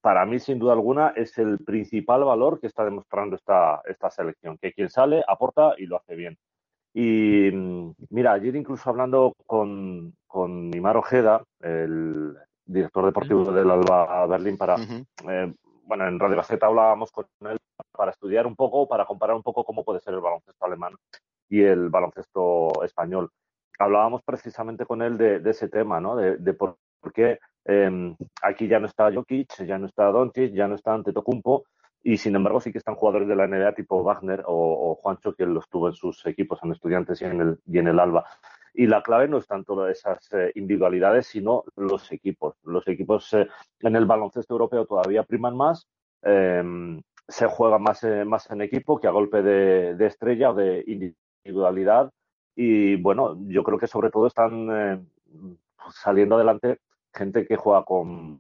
para mí, sin duda alguna, es el principal valor que está demostrando esta, esta selección, que quien sale aporta y lo hace bien. Y mm, mira, ayer incluso hablando con, con Imar Ojeda, el director deportivo del Alba Berlín, para, eh, bueno, en Radio Gaceta hablábamos con él para estudiar un poco, para comparar un poco cómo puede ser el baloncesto alemán y el baloncesto español. Hablábamos precisamente con él de, ese tema, ¿no? De, por, qué em, aquí ya no está Jokic, ya no está Doncic, ya no está Antetokounmpo, y sin embargo sí que están jugadores de la NBA tipo Wagner o, Juancho, que los tuvo en sus equipos, en estudiantes y en el, y en el Alba. Y la clave no están todas esas eh, individualidades, sino los equipos. Los equipos eh, en el baloncesto europeo todavía priman más, em, se juega más, eh, más en equipo que a golpe de, de, estrella o de individualidad. Y bueno, yo creo que sobre todo están saliendo adelante gente que juega con,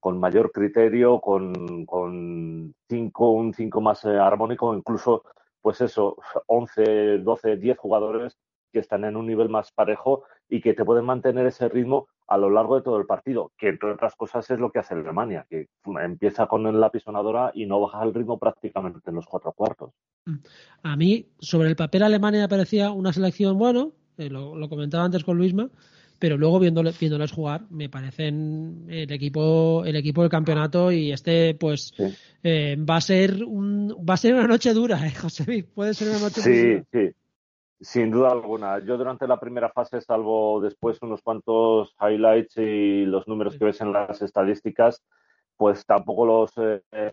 con mayor criterio, con, con cinco, un 5 más eh, armónico, incluso, pues eso, 11, 12, 10 jugadores que están en un nivel más parejo y que te pueden mantener ese ritmo a lo largo de todo el partido, que entre otras cosas es lo que hace Alemania, que empieza con la pisonadora y no baja el ritmo prácticamente en los cuatro cuartos. A mí, sobre el papel Alemania parecía una selección, bueno, eh, lo, lo, comentaba antes con Luisma, pero luego viéndoles, viéndoles jugar me parecen el equipo el equipo del campeonato y este pues eh, va a ser un va a ser una noche dura eh, José puede ser una noche sí, dura. sí. Sin duda alguna. Yo durante la primera fase salvo después unos cuantos highlights y los números que ves en las estadísticas pues tampoco los eh,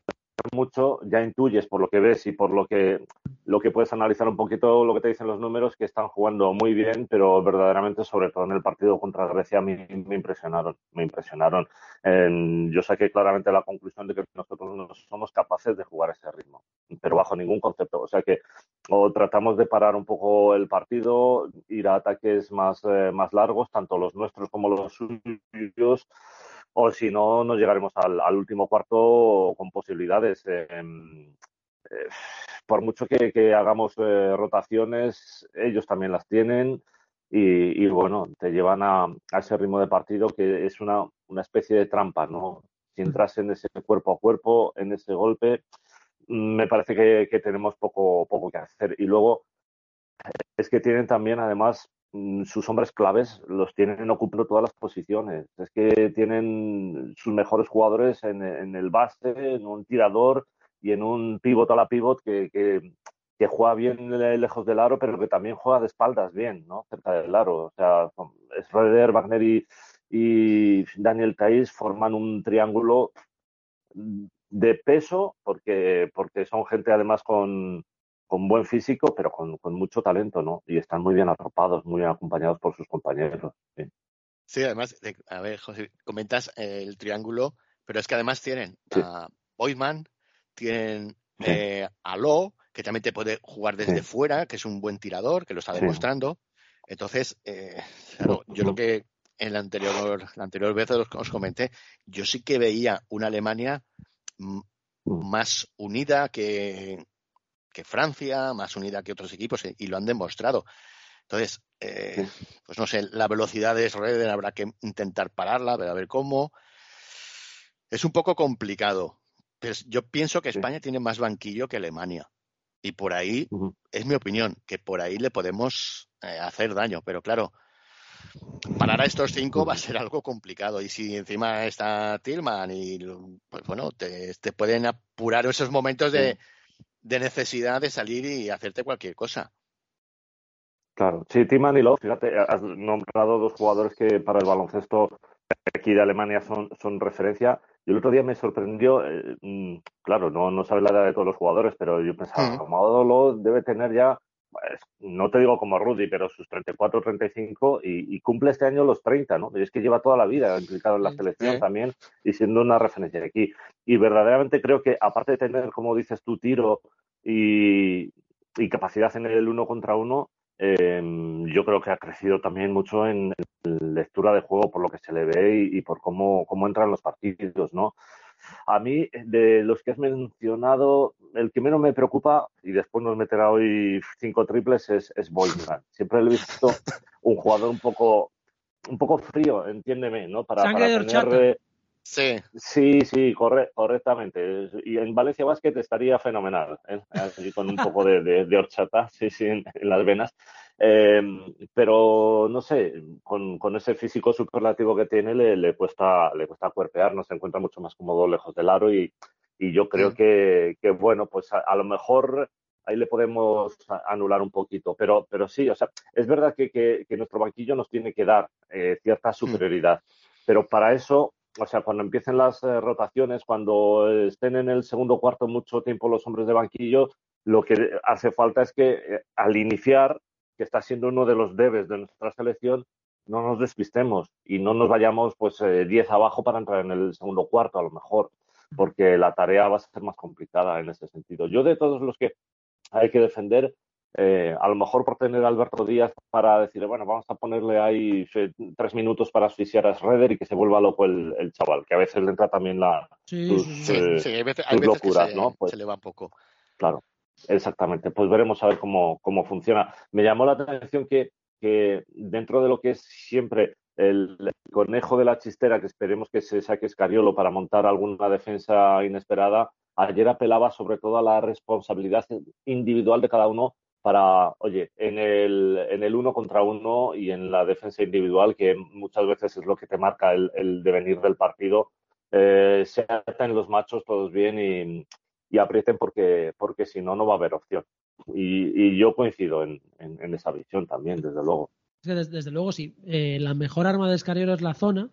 mucho, ya intuyes por lo que ves y por lo que, lo que puedes analizar un poquito lo que te dicen los números, que están jugando muy bien, pero verdaderamente, sobre todo en el partido contra Grecia, me, me impresionaron. Me impresionaron. yo saqué claramente la conclusión de que nosotros no somos capaces de jugar ese ritmo, pero bajo ningún concepto. O sea que o tratamos de parar un poco el partido, ir a ataques más, eh, más largos, tanto los nuestros como los suyos o si no, nos llegaremos al, último cuarto con posibilidades. Em, eh, por mucho que, hagamos eh, rotaciones, ellos también las tienen y, bueno, te llevan a, ese ritmo de partido que es una, una especie de trampa, ¿no? Si entras en ese cuerpo a cuerpo, en ese golpe, me parece que, tenemos poco, poco que hacer. Y luego es que tienen también, además, mm, sus hombres claves los tienen ocupando todas las posiciones. Es que tienen sus mejores jugadores en, el base, en un tirador y en un pivot a la pivot que, que, juega bien lejos del aro, pero que también juega de espaldas bien, ¿no? Cerca del aro. O sea, Schroeder, Wagner y, y Daniel Thais forman un triángulo de peso, porque, porque son gente además con, con buen físico, pero con, con, mucho talento, ¿no? Y están muy bien atropados, muy bien acompañados por sus compañeros. Sí, además, a ver, José, comentas el triángulo, pero es que además tienen a Boydman, tienen eh, a Lo, que también te puede jugar desde fuera, que es un buen tirador, que lo está demostrando. Entonces, eh, yo lo que en la anterior, la anterior vez os comenté, yo sí que veía una Alemania Mm. más unida que, que, Francia, más unida que otros equipos, eh, y lo han demostrado. Entonces, eh, pues no sé, la velocidad de Schroeder habrá que intentar pararla, a ver cómo. Es un poco complicado. Pero yo pienso que España tiene más banquillo que Alemania. Y por ahí, es mi opinión, que por ahí le podemos eh, hacer daño. Pero claro, parar a estos cinco va a ser algo complicado. Y si encima está Tillman y pues bueno, te, pueden apurar esos momentos de, necesidad de salir y hacerte cualquier cosa. Claro, sí, y Love, fíjate, has nombrado dos jugadores que para el baloncesto aquí de Alemania son, son referencia. Y el otro día me sorprendió, eh, mm, claro, no, no sabe la edad de todos los jugadores, pero yo pensaba, mm. debe tener ya no te digo como Rudy, pero sus 34, 35 y, y cumple este año los 30, ¿no? Y es que lleva toda la vida implicado en la selección también y siendo una referencia de aquí. Y verdaderamente creo que, aparte de tener, como dices tu tiro y, capacidad en el uno contra uno, em, yo creo que ha crecido también mucho en, lectura de juego por lo que se le ve y, y por cómo, cómo entran los partidos, ¿no? A mí, de los que has mencionado, el que menos me preocupa, y después nos meterá hoy cinco triples, es, es Siempre le he visto un jugador un poco, un poco frío, entiéndeme, ¿no? Para, para tener, Sí. Sí, sí, correctamente. Y en Valencia Basket estaría fenomenal, ¿eh? con un poco de, horchata, sí, sí, en, las venas. Em, pero no sé, con, ese físico superlativo que tiene le, cuesta le cuesta cuerpear, no se encuentra mucho más cómodo lejos del aro y, yo creo mm. que, bueno, pues a, lo mejor ahí le podemos anular un poquito, pero, pero sí, o sea, es verdad que, nuestro banquillo nos tiene que dar eh, cierta mm. superioridad, pero para eso o sea, cuando empiecen las eh, rotaciones, cuando estén en el segundo cuarto mucho tiempo los hombres de banquillo, lo que hace falta es que eh, al iniciar, que está siendo uno de los debes de nuestra selección, no nos despistemos y no nos vayamos pues 10 eh, abajo para entrar en el segundo cuarto a lo mejor, porque la tarea va a ser más complicada en ese sentido. Yo de todos los que hay que defender, eh, a lo mejor por tener a Alberto Díaz para decir, bueno, vamos a ponerle ahí tres minutos para asfixiar a Schroeder y que se vuelva loco el, chaval, que a veces le entra también la sí, sí, hay veces, locuras, se, ¿no? Pues, se le va un poco. Claro, exactamente. Pues veremos a ver cómo, cómo funciona. Me llamó la atención que, que dentro de lo que es siempre el, conejo de la chistera, que esperemos que se saque Escariolo para montar alguna defensa inesperada, ayer apelaba sobre todo a la responsabilidad individual de cada uno para, oye, en el, en el uno contra uno y en la defensa individual, que muchas veces es lo que te marca el, devenir del partido, eh, se atan los machos todos bien y, y, aprieten porque, porque si no, no va a haber opción. Y, yo coincido en, esa visión también, desde luego. Desde, luego, sí. Eh, la mejor arma de Escariolo es la zona.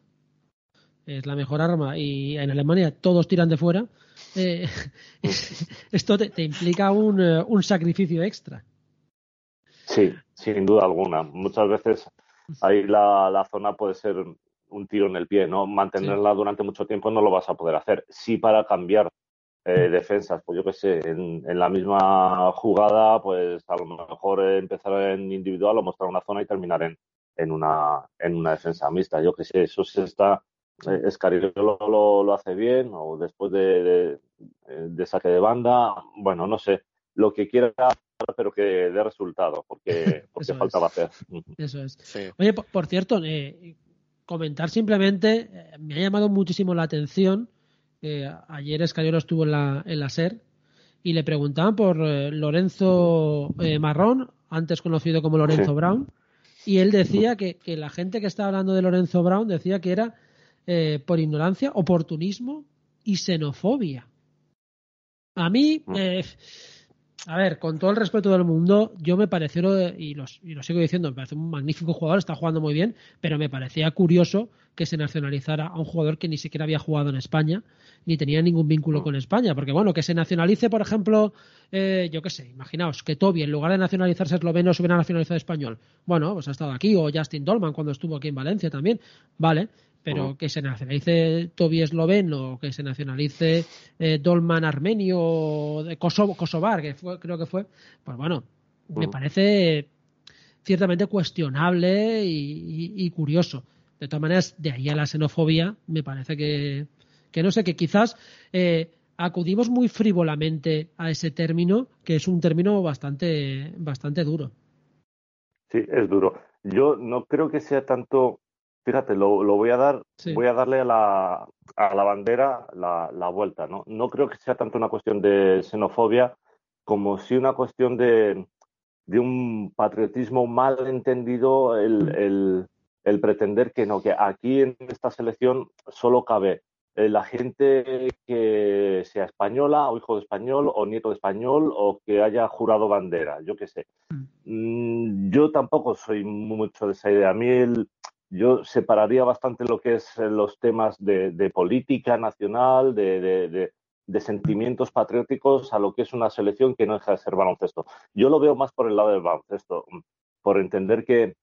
Es la mejor arma. Y en Alemania todos tiran de fuera. Eh, esto te, te implica un, un sacrificio extra. Sí, sin duda alguna. Muchas veces ahí la, zona puede ser un tiro en el pie, ¿no? Mantenerla durante mucho tiempo no lo vas a poder hacer. Sí para cambiar eh, defensas, pues yo qué sé, en, la misma jugada, pues a lo mejor empezar en individual o mostrar una zona y terminar en, en, una, en una defensa mixta. Yo qué sé, eso se está... Eh, lo, lo, hace bien o después de, de saque de banda, bueno, no sé, lo que quiera pero que dé resultado, porque, porque faltaba hacer. Eso es. Oye, por, cierto, eh, comentar simplemente, eh, me ha llamado muchísimo la atención, ayer Escayolo estuvo en la, en la SER y le preguntaban por eh, Lorenzo eh, Marrón, antes conocido como Lorenzo Brown, y él decía que, que, la gente que estaba hablando de Lorenzo Brown decía que era eh, por ignorancia, oportunismo y xenofobia. A mí, mm. eh, a ver, con todo el respeto del mundo, yo me pareció, y, los, y lo sigo diciendo, me parece un magnífico jugador, está jugando muy bien, pero me parecía curioso que se nacionalizara a un jugador que ni siquiera había jugado en España, ni tenía ningún vínculo mm. con España. Porque, bueno, que se nacionalice, por ejemplo, eh, yo qué sé, imaginaos que Toby, en lugar de nacionalizarse esloveno, se hubiera nacionalizado español. Bueno, pues ha estado aquí, o Justin Dolman cuando estuvo aquí en Valencia también, vale pero que se nacionalice Toby esloveno, que se nacionalice eh, Dolman armenio, de Kosovo, Kosovar, que fue, creo que fue, pues bueno, me parece ciertamente cuestionable y, curioso. De todas maneras, de ahí a la xenofobia, me parece que, que no sé, que quizás eh, acudimos muy frívolamente a ese término, que es un término bastante, bastante duro. Sí, es duro. Yo no creo que sea tanto Fíjate, lo, lo voy a dar, voy a darle a la, a la bandera la, la, vuelta, ¿no? No creo que sea tanto una cuestión de xenofobia como si una cuestión de, de un patriotismo mal entendido, el, mm. el, el, pretender que no, que aquí en esta selección solo cabe eh, la gente que sea española o hijo de español o nieto de español o que haya jurado bandera, yo qué sé. Mm. Mm, yo tampoco soy mucho de esa idea. A mí el, yo separaría bastante lo que es eh, los temas de, política nacional, de, sentimientos patrióticos, a lo que es una selección que no deja de ser baloncesto. Yo lo veo más por el lado del baloncesto, por entender que,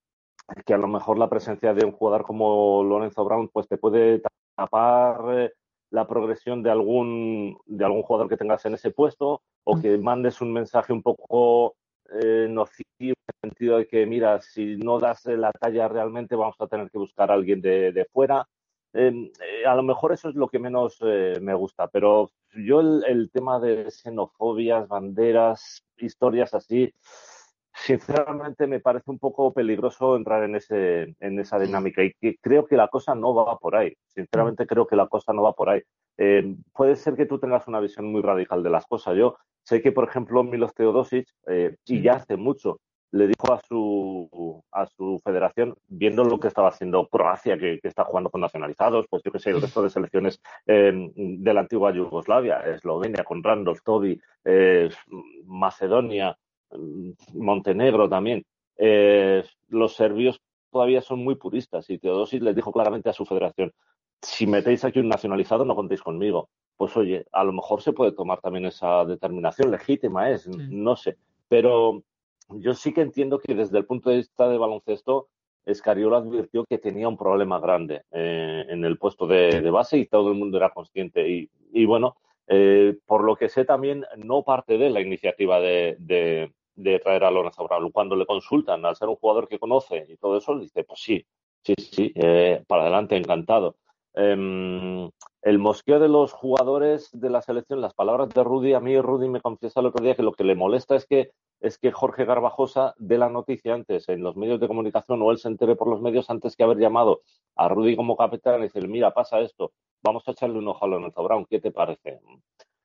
que a lo mejor la presencia de un jugador como Lorenzo Brown pues te puede tapar eh, la progresión de algún, de algún jugador que tengas en ese puesto o que mandes un mensaje un poco eh, nocivo en el sentido de que, mira, si no das la talla realmente vamos a tener que buscar a alguien de, de fuera. Em, eh, a lo mejor eso es lo que menos eh, me gusta, pero yo el, el, tema de xenofobias, banderas, historias así, sinceramente me parece un poco peligroso entrar en, ese, en esa dinámica y que creo que la cosa no va por ahí. Sinceramente creo que la cosa no va por ahí. Eh, puede ser que tú tengas una visión muy radical de las cosas. Yo sé que, por ejemplo, Milos Teodosic, eh, y ya hace mucho, le dijo a su, a su federación, viendo lo que estaba haciendo Croacia, que, está jugando con nacionalizados, pues yo que sé, el resto de selecciones eh, de la antigua Yugoslavia, Eslovenia con Randolph, Toby, Macedonia, Montenegro también. Eh, los serbios todavía son muy puristas y Teodosis les dijo claramente a su federación, si metéis aquí un nacionalizado no contéis conmigo. Pues oye, a lo mejor se puede tomar también esa determinación, legítima es, no sé. Pero yo sí que entiendo que desde el punto de vista de baloncesto, Escariola advirtió que tenía un problema grande eh, en el puesto de, base y todo el mundo era consciente. Y, bueno, eh, por lo que sé también, no parte de la iniciativa de, de traer a Lorenzo Brown. Cuando le consultan, al ser un jugador que conoce y todo eso, dice, pues sí, sí, sí, eh, para adelante, encantado. Eh, el mosqueo de los jugadores de la selección, las palabras de Rudy, a mí Rudy me confiesa el otro día que lo que le molesta es que es que Jorge Garbajosa dé la noticia antes en los medios de comunicación o él se entere por los medios antes que haber llamado a Rudy como capitán y decir, mira, pasa esto, vamos a echarle un ojo a Lorenzo Brown, ¿qué te parece?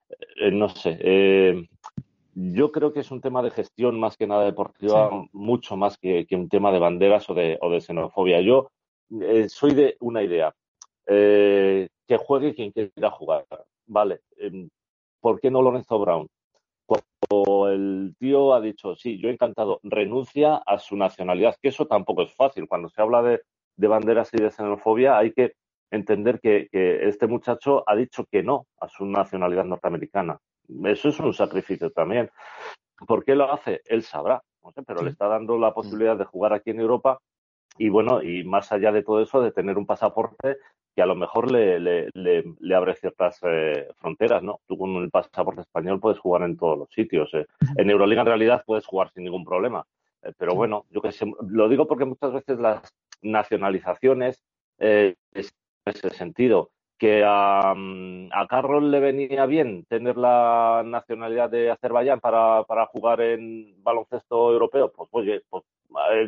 Eh, no sé, eh, yo creo que es un tema de gestión más que nada deportiva, mucho más que, un tema de banderas o de, o de xenofobia. Yo eh, soy de una idea, eh, que juegue quien quiera jugar, ¿vale? Em, ¿Por qué no Lorenzo Brown? Cuando el tío ha dicho, sí, yo he encantado, renuncia a su nacionalidad, que eso tampoco es fácil. Cuando se habla de, de banderas y de xenofobia hay que entender que, que este muchacho ha dicho que no a su nacionalidad norteamericana eso es un sacrificio también. ¿Por qué lo hace? Él sabrá, no sé, pero le está dando la posibilidad de jugar aquí en Europa y bueno, y más allá de todo eso, de tener un pasaporte que a lo mejor le, le, le, abre ciertas eh, fronteras, ¿no? Tú con el pasaporte español puedes jugar en todos los sitios. Eh. En Euroliga en realidad puedes jugar sin ningún problema. Eh, pero bueno, yo que sé, lo digo porque muchas veces las nacionalizaciones, en ese sentido, que a, mm, a Carroll le venía bien tener la nacionalidad de Azerbaiyán para, para jugar en baloncesto europeo, pues oye, pues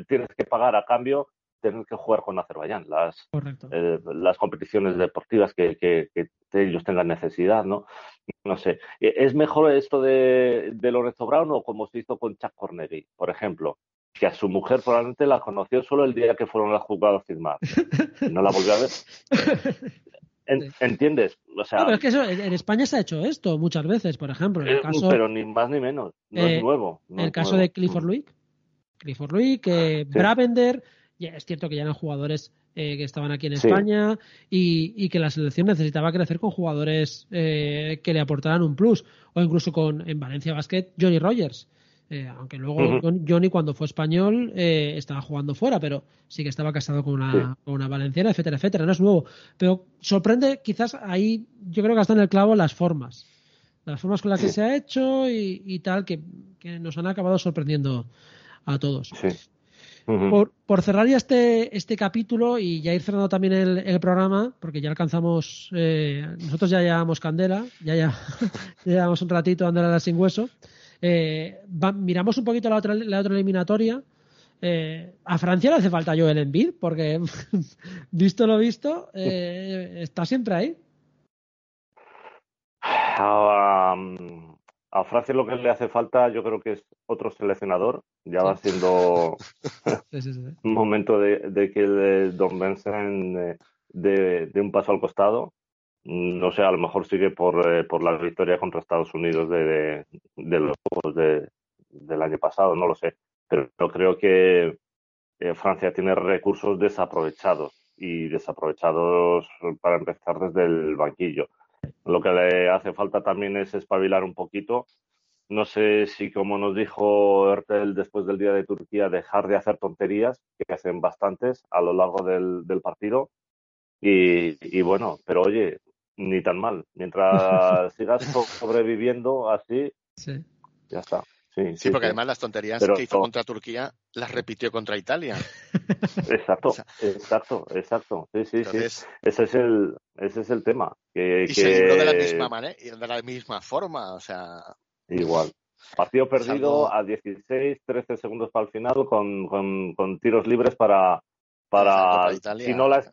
tienes que pagar a cambio tener que jugar con Azerbaiyán, las, eh, las competiciones deportivas que, que, ellos tengan necesidad, ¿no? No sé. ¿E-, ¿Es mejor esto de, de Lorenzo Brown o como se hizo con Chuck Cornegui, por ejemplo? Que a su mujer probablemente la conoció solo el día que fueron las jugadas a firmar. No la volvió a ver. ¿Entiendes? O sea, pero es que eso, en España se ha hecho esto muchas veces, por ejemplo. En el eh, caso, pero ni más ni menos. No es eh, nuevo. en el caso de Clifford Luick. Clifford Luick, eh, Bravender. ya es cierto que ya eran jugadores eh, que estaban aquí en Sí. España y, y que la selección necesitaba crecer con jugadores eh, que le aportaran un plus. O incluso con en Valencia Basket, Johnny Rogers. Eh, aunque luego Johnny cuando fue español eh, estaba jugando fuera, pero sí que estaba casado con una, Sí. con una valenciana, etcétera, etcétera. No es nuevo. Pero sorprende quizás ahí, yo creo que hasta en el clavo las formas. Las formas con las que se ha hecho y, y tal, que, que nos han acabado sorprendiendo a todos. Sí. Por, por cerrar ya este, este capítulo y ya ir cerrando también el, el programa, porque ya alcanzamos, eh, nosotros ya llevamos candela, ya, ya, ya llevamos un ratito dándola sin hueso. Eh, va- miramos un poquito la otra, la otra eliminatoria. Eh, a Francia le hace falta Joel Embiid, porque visto lo visto, eh, está siempre ahí. A, a Francia lo que le hace falta, yo creo que es otro seleccionador. Ya va siendo Sí, momento de, de que el Don Benson de, de un paso al costado. Mm, No sé, a lo mejor sigue por, eh, por la victoria contra Estados Unidos de, de, de los Juegos de- del año pasado, no lo sé. Pero, pero creo que eh, Francia tiene recursos desaprovechados y desaprovechados para empezar desde el banquillo. Lo que le hace falta también es espabilar un poquito. No sé si, como nos dijo Ertel después del día de Turquía, dejar de hacer tonterías, que hacen bastantes a lo largo del, del partido. Y, y bueno, pero oye, ni tan mal. Mientras sigas sobreviviendo así, Sí. ya está. Sí, Sí, porque sí. además las tonterías Pero- que hizo contra Turquía las repitió contra Italia. Exacto, O sea- exacto, exacto. Sí, sí, sí. Ese es el, ese es el tema. Que, y se libró de la que- misma manera, de la misma forma, o sea, Igual. Partido perdido algo- a 16, 13 segundos para el final con, con, con tiros libres para, para para Italia. si no la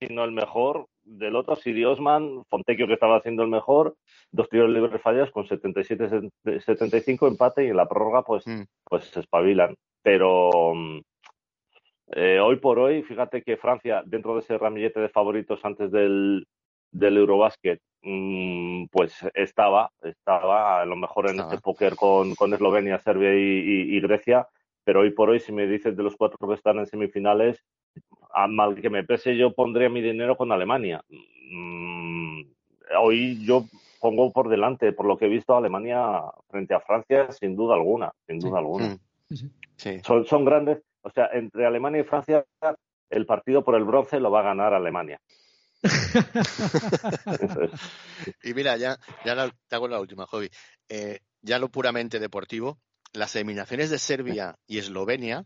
sino el mejor del otro, Siri Osman, Fontecchio que estaba haciendo el mejor, dos tiros libres fallados con 77-75 empate y en la prórroga pues, Mm. pues se espabilan. Pero eh, hoy por hoy, fíjate que Francia, dentro de ese ramillete de favoritos antes del, del Eurobasket, mm, pues estaba, estaba a lo mejor en Estaba. este póker con, con Eslovenia, Serbia y, y- y Grecia, pero hoy por hoy, si me dices de los cuatro que están en semifinales, a mal que me pese, yo pondría mi dinero con Alemania. Mm, hoy yo pongo por delante, por lo que he visto, a Alemania frente a Francia, sin duda alguna, sin Sí. duda alguna. Mm, Sí, sí. sí. Son, son grandes, o sea, entre Alemania y Francia, el partido por el bronce lo va a ganar Alemania. Y mira, ya, ya la- te hago la última, Javi. Eh, ya lo puramente deportivo, las eliminaciones de Serbia y Eslovenia,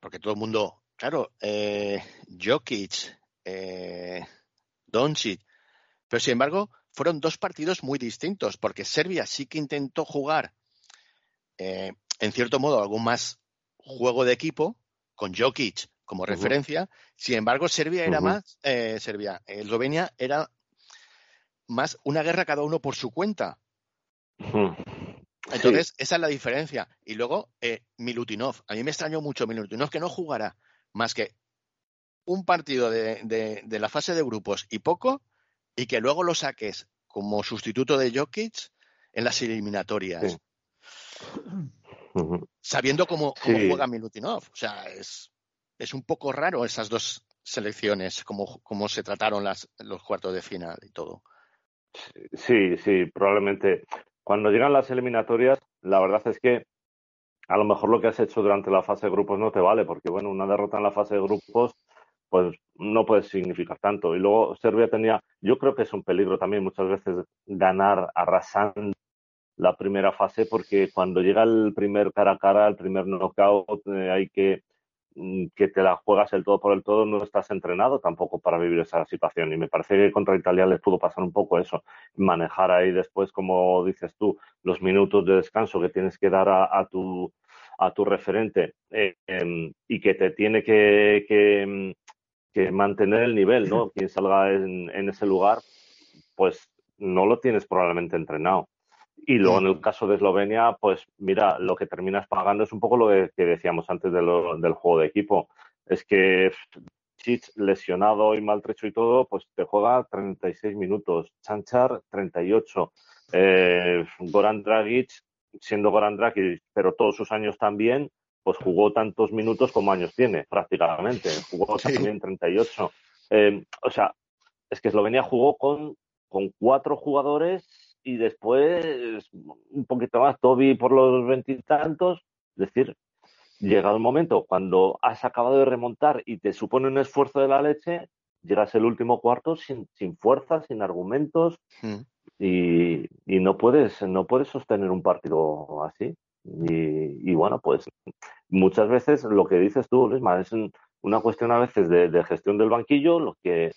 porque todo el mundo, claro, eh, Jokic, eh, Doncic, pero sin embargo fueron dos partidos muy distintos, porque Serbia sí que intentó jugar, eh, en cierto modo, algo más juego de equipo, con Jokic como referencia, sin embargo Serbia era más, eh, Serbia, Eslovenia era más una guerra cada uno por su cuenta. Entonces, esa es la diferencia. Y luego, eh, Milutinov. A mí me extrañó mucho Milutinov que no jugara más que un partido de, de- de la fase de grupos y poco, y que luego lo saques como sustituto de Jokic en las eliminatorias, Sí. Sabiendo cómo, cómo Sí. juega Milutinov. O sea, es, es un poco raro esas dos selecciones, cómo, cómo se trataron las, los cuartos de final y todo. Sí, sí, probablemente. Cuando llegan las eliminatorias, la verdad es que a lo mejor lo que has hecho durante la fase de grupos no te vale, porque bueno, una derrota en la fase de grupos, pues no puede significar tanto. Y luego Serbia tenía, yo creo que es un peligro también muchas veces ganar arrasando la primera fase, porque cuando llega el primer cara a cara, el primer knockout, eh, hay que que te la juegas el todo por el todo, no estás entrenado tampoco para vivir esa situación. Y me parece que contra Italia les pudo pasar un poco eso, manejar ahí después, como dices tú, los minutos de descanso que tienes que dar a, a tu a tu referente eh, em, y que te tiene que, que, em, que mantener el nivel, ¿no? Quien salga en, en ese lugar, pues no lo tienes probablemente entrenado. Y luego en el caso de Eslovenia, pues mira, lo que terminas pagando es un poco lo que decíamos antes de del juego de equipo. Es que Chich lesionado y maltrecho y todo, pues te juega 36 minutos. Chanchar 38. Eh, Goran Dragic, siendo Goran Dragic, pero todos sus años también, pues jugó tantos minutos como años tiene, prácticamente. Jugó también 38. Eh, o sea, es que Eslovenia jugó con, con cuatro jugadores y después un poquito más, Toby por los veintitantos. Es decir, llegado el momento, cuando has acabado de remontar y te supone un esfuerzo de la leche, llegas el último cuarto sin, sin fuerza, sin argumentos hmm. y, y, no puedes no puedes sostener un partido así. Y, y, bueno, pues muchas veces lo que dices tú, Luisma, es una cuestión a veces de, de, gestión del banquillo, lo que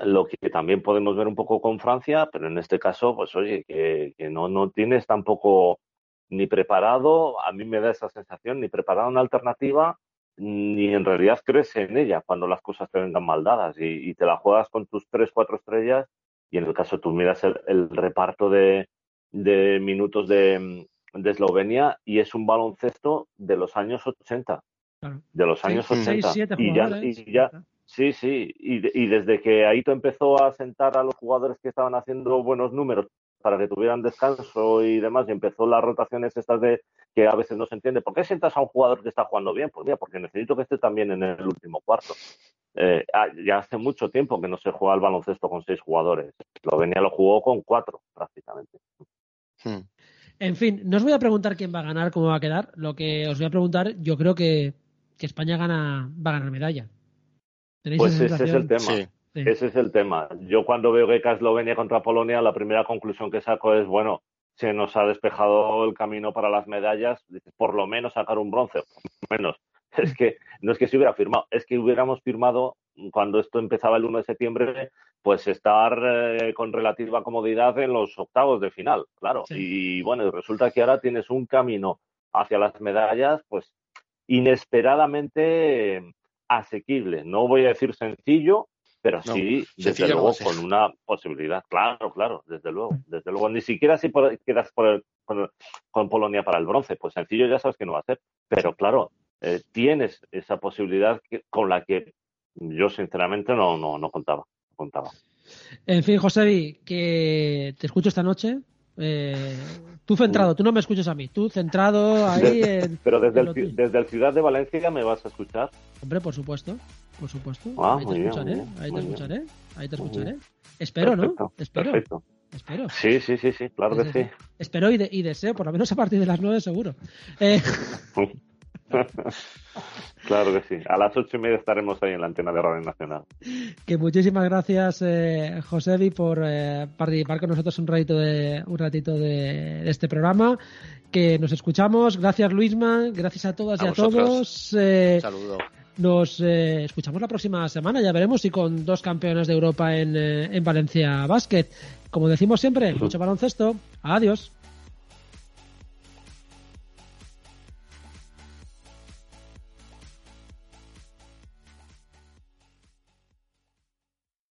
lo que también podemos ver un poco con Francia, pero en este caso, pues oye, que, que no, no tienes tampoco ni preparado, a mí me da esa sensación, ni preparado una alternativa, ni en realidad crees en ella cuando las cosas te vengan mal dadas y, te la juegas con tus tres, cuatro estrellas y en el caso tú miras el, reparto de, de minutos de, de, Eslovenia y es un baloncesto de los años 80. De los años 80. y, ya, y ya, sí, sí, y, y desde que Aito empezó a sentar a los jugadores que estaban haciendo buenos números para que tuvieran descanso y demás, y empezó las rotaciones estas de que a veces no se entiende. ¿Por qué sientas a un jugador que está jugando bien? Pues mira, porque necesito que esté también en el último cuarto. Eh, ah, ya hace mucho tiempo que no se juega el baloncesto con seis jugadores. Eslovenia lo jugó con cuatro, prácticamente. Hmm. En fin, no os voy a preguntar quién va a ganar, cómo va a quedar. Lo que os voy a preguntar, yo creo que, que España gana, va a ganar medalla. Pues ese es el tema. Ese es el tema. Yo cuando veo que Eslovenia contra Polonia, la primera conclusión que saco es, bueno, se nos ha despejado el camino para las medallas, por lo menos sacar un bronce, por lo menos. Es que no es que se hubiera firmado, es que hubiéramos firmado cuando esto empezaba el 1 de septiembre, pues estar eh, con relativa comodidad en los octavos de final, claro. Y bueno, resulta que ahora tienes un camino hacia las medallas, pues inesperadamente asequible. No voy a decir sencillo, pero sí, desde luego, con una posibilidad. Claro, claro, desde luego, desde luego. Ni siquiera si quedas con Polonia para el bronce, pues sencillo ya sabes que no va a ser. Pero claro, eh, tienes esa posibilidad con la que yo sinceramente no, no, no contaba, contaba. En fin, José, que te escucho esta noche. Eh, tú centrado, tú no me escuchas a mí, tú centrado ahí. en, pero desde, el, desde el Ciudad de Valencia me vas a escuchar. Hombre, por supuesto por supuesto. Ah, ahí, te escucharé, ahí te escucharé, ahí te escucharé. Espero, ¿no? Espero. Perfecto. Espero. Sí, sí, sí, sí, claro que sí. Espero y, y, deseo, por lo menos a partir de las nueve seguro. Eh... claro que sí. A las ocho y media estaremos ahí en la antena de Radio Nacional. Que muchísimas gracias, eh, Josebi, por eh, participar con nosotros un ratito de un ratito de, de, este programa. Que nos escuchamos. Gracias, Luisma. Gracias a todas y a todos. Eh, Saludo. Nos eh, escuchamos la próxima semana, ya veremos si con dos campeonas de Europa en, eh, en Valencia Basket. Como decimos siempre, mucho baloncesto. Adiós.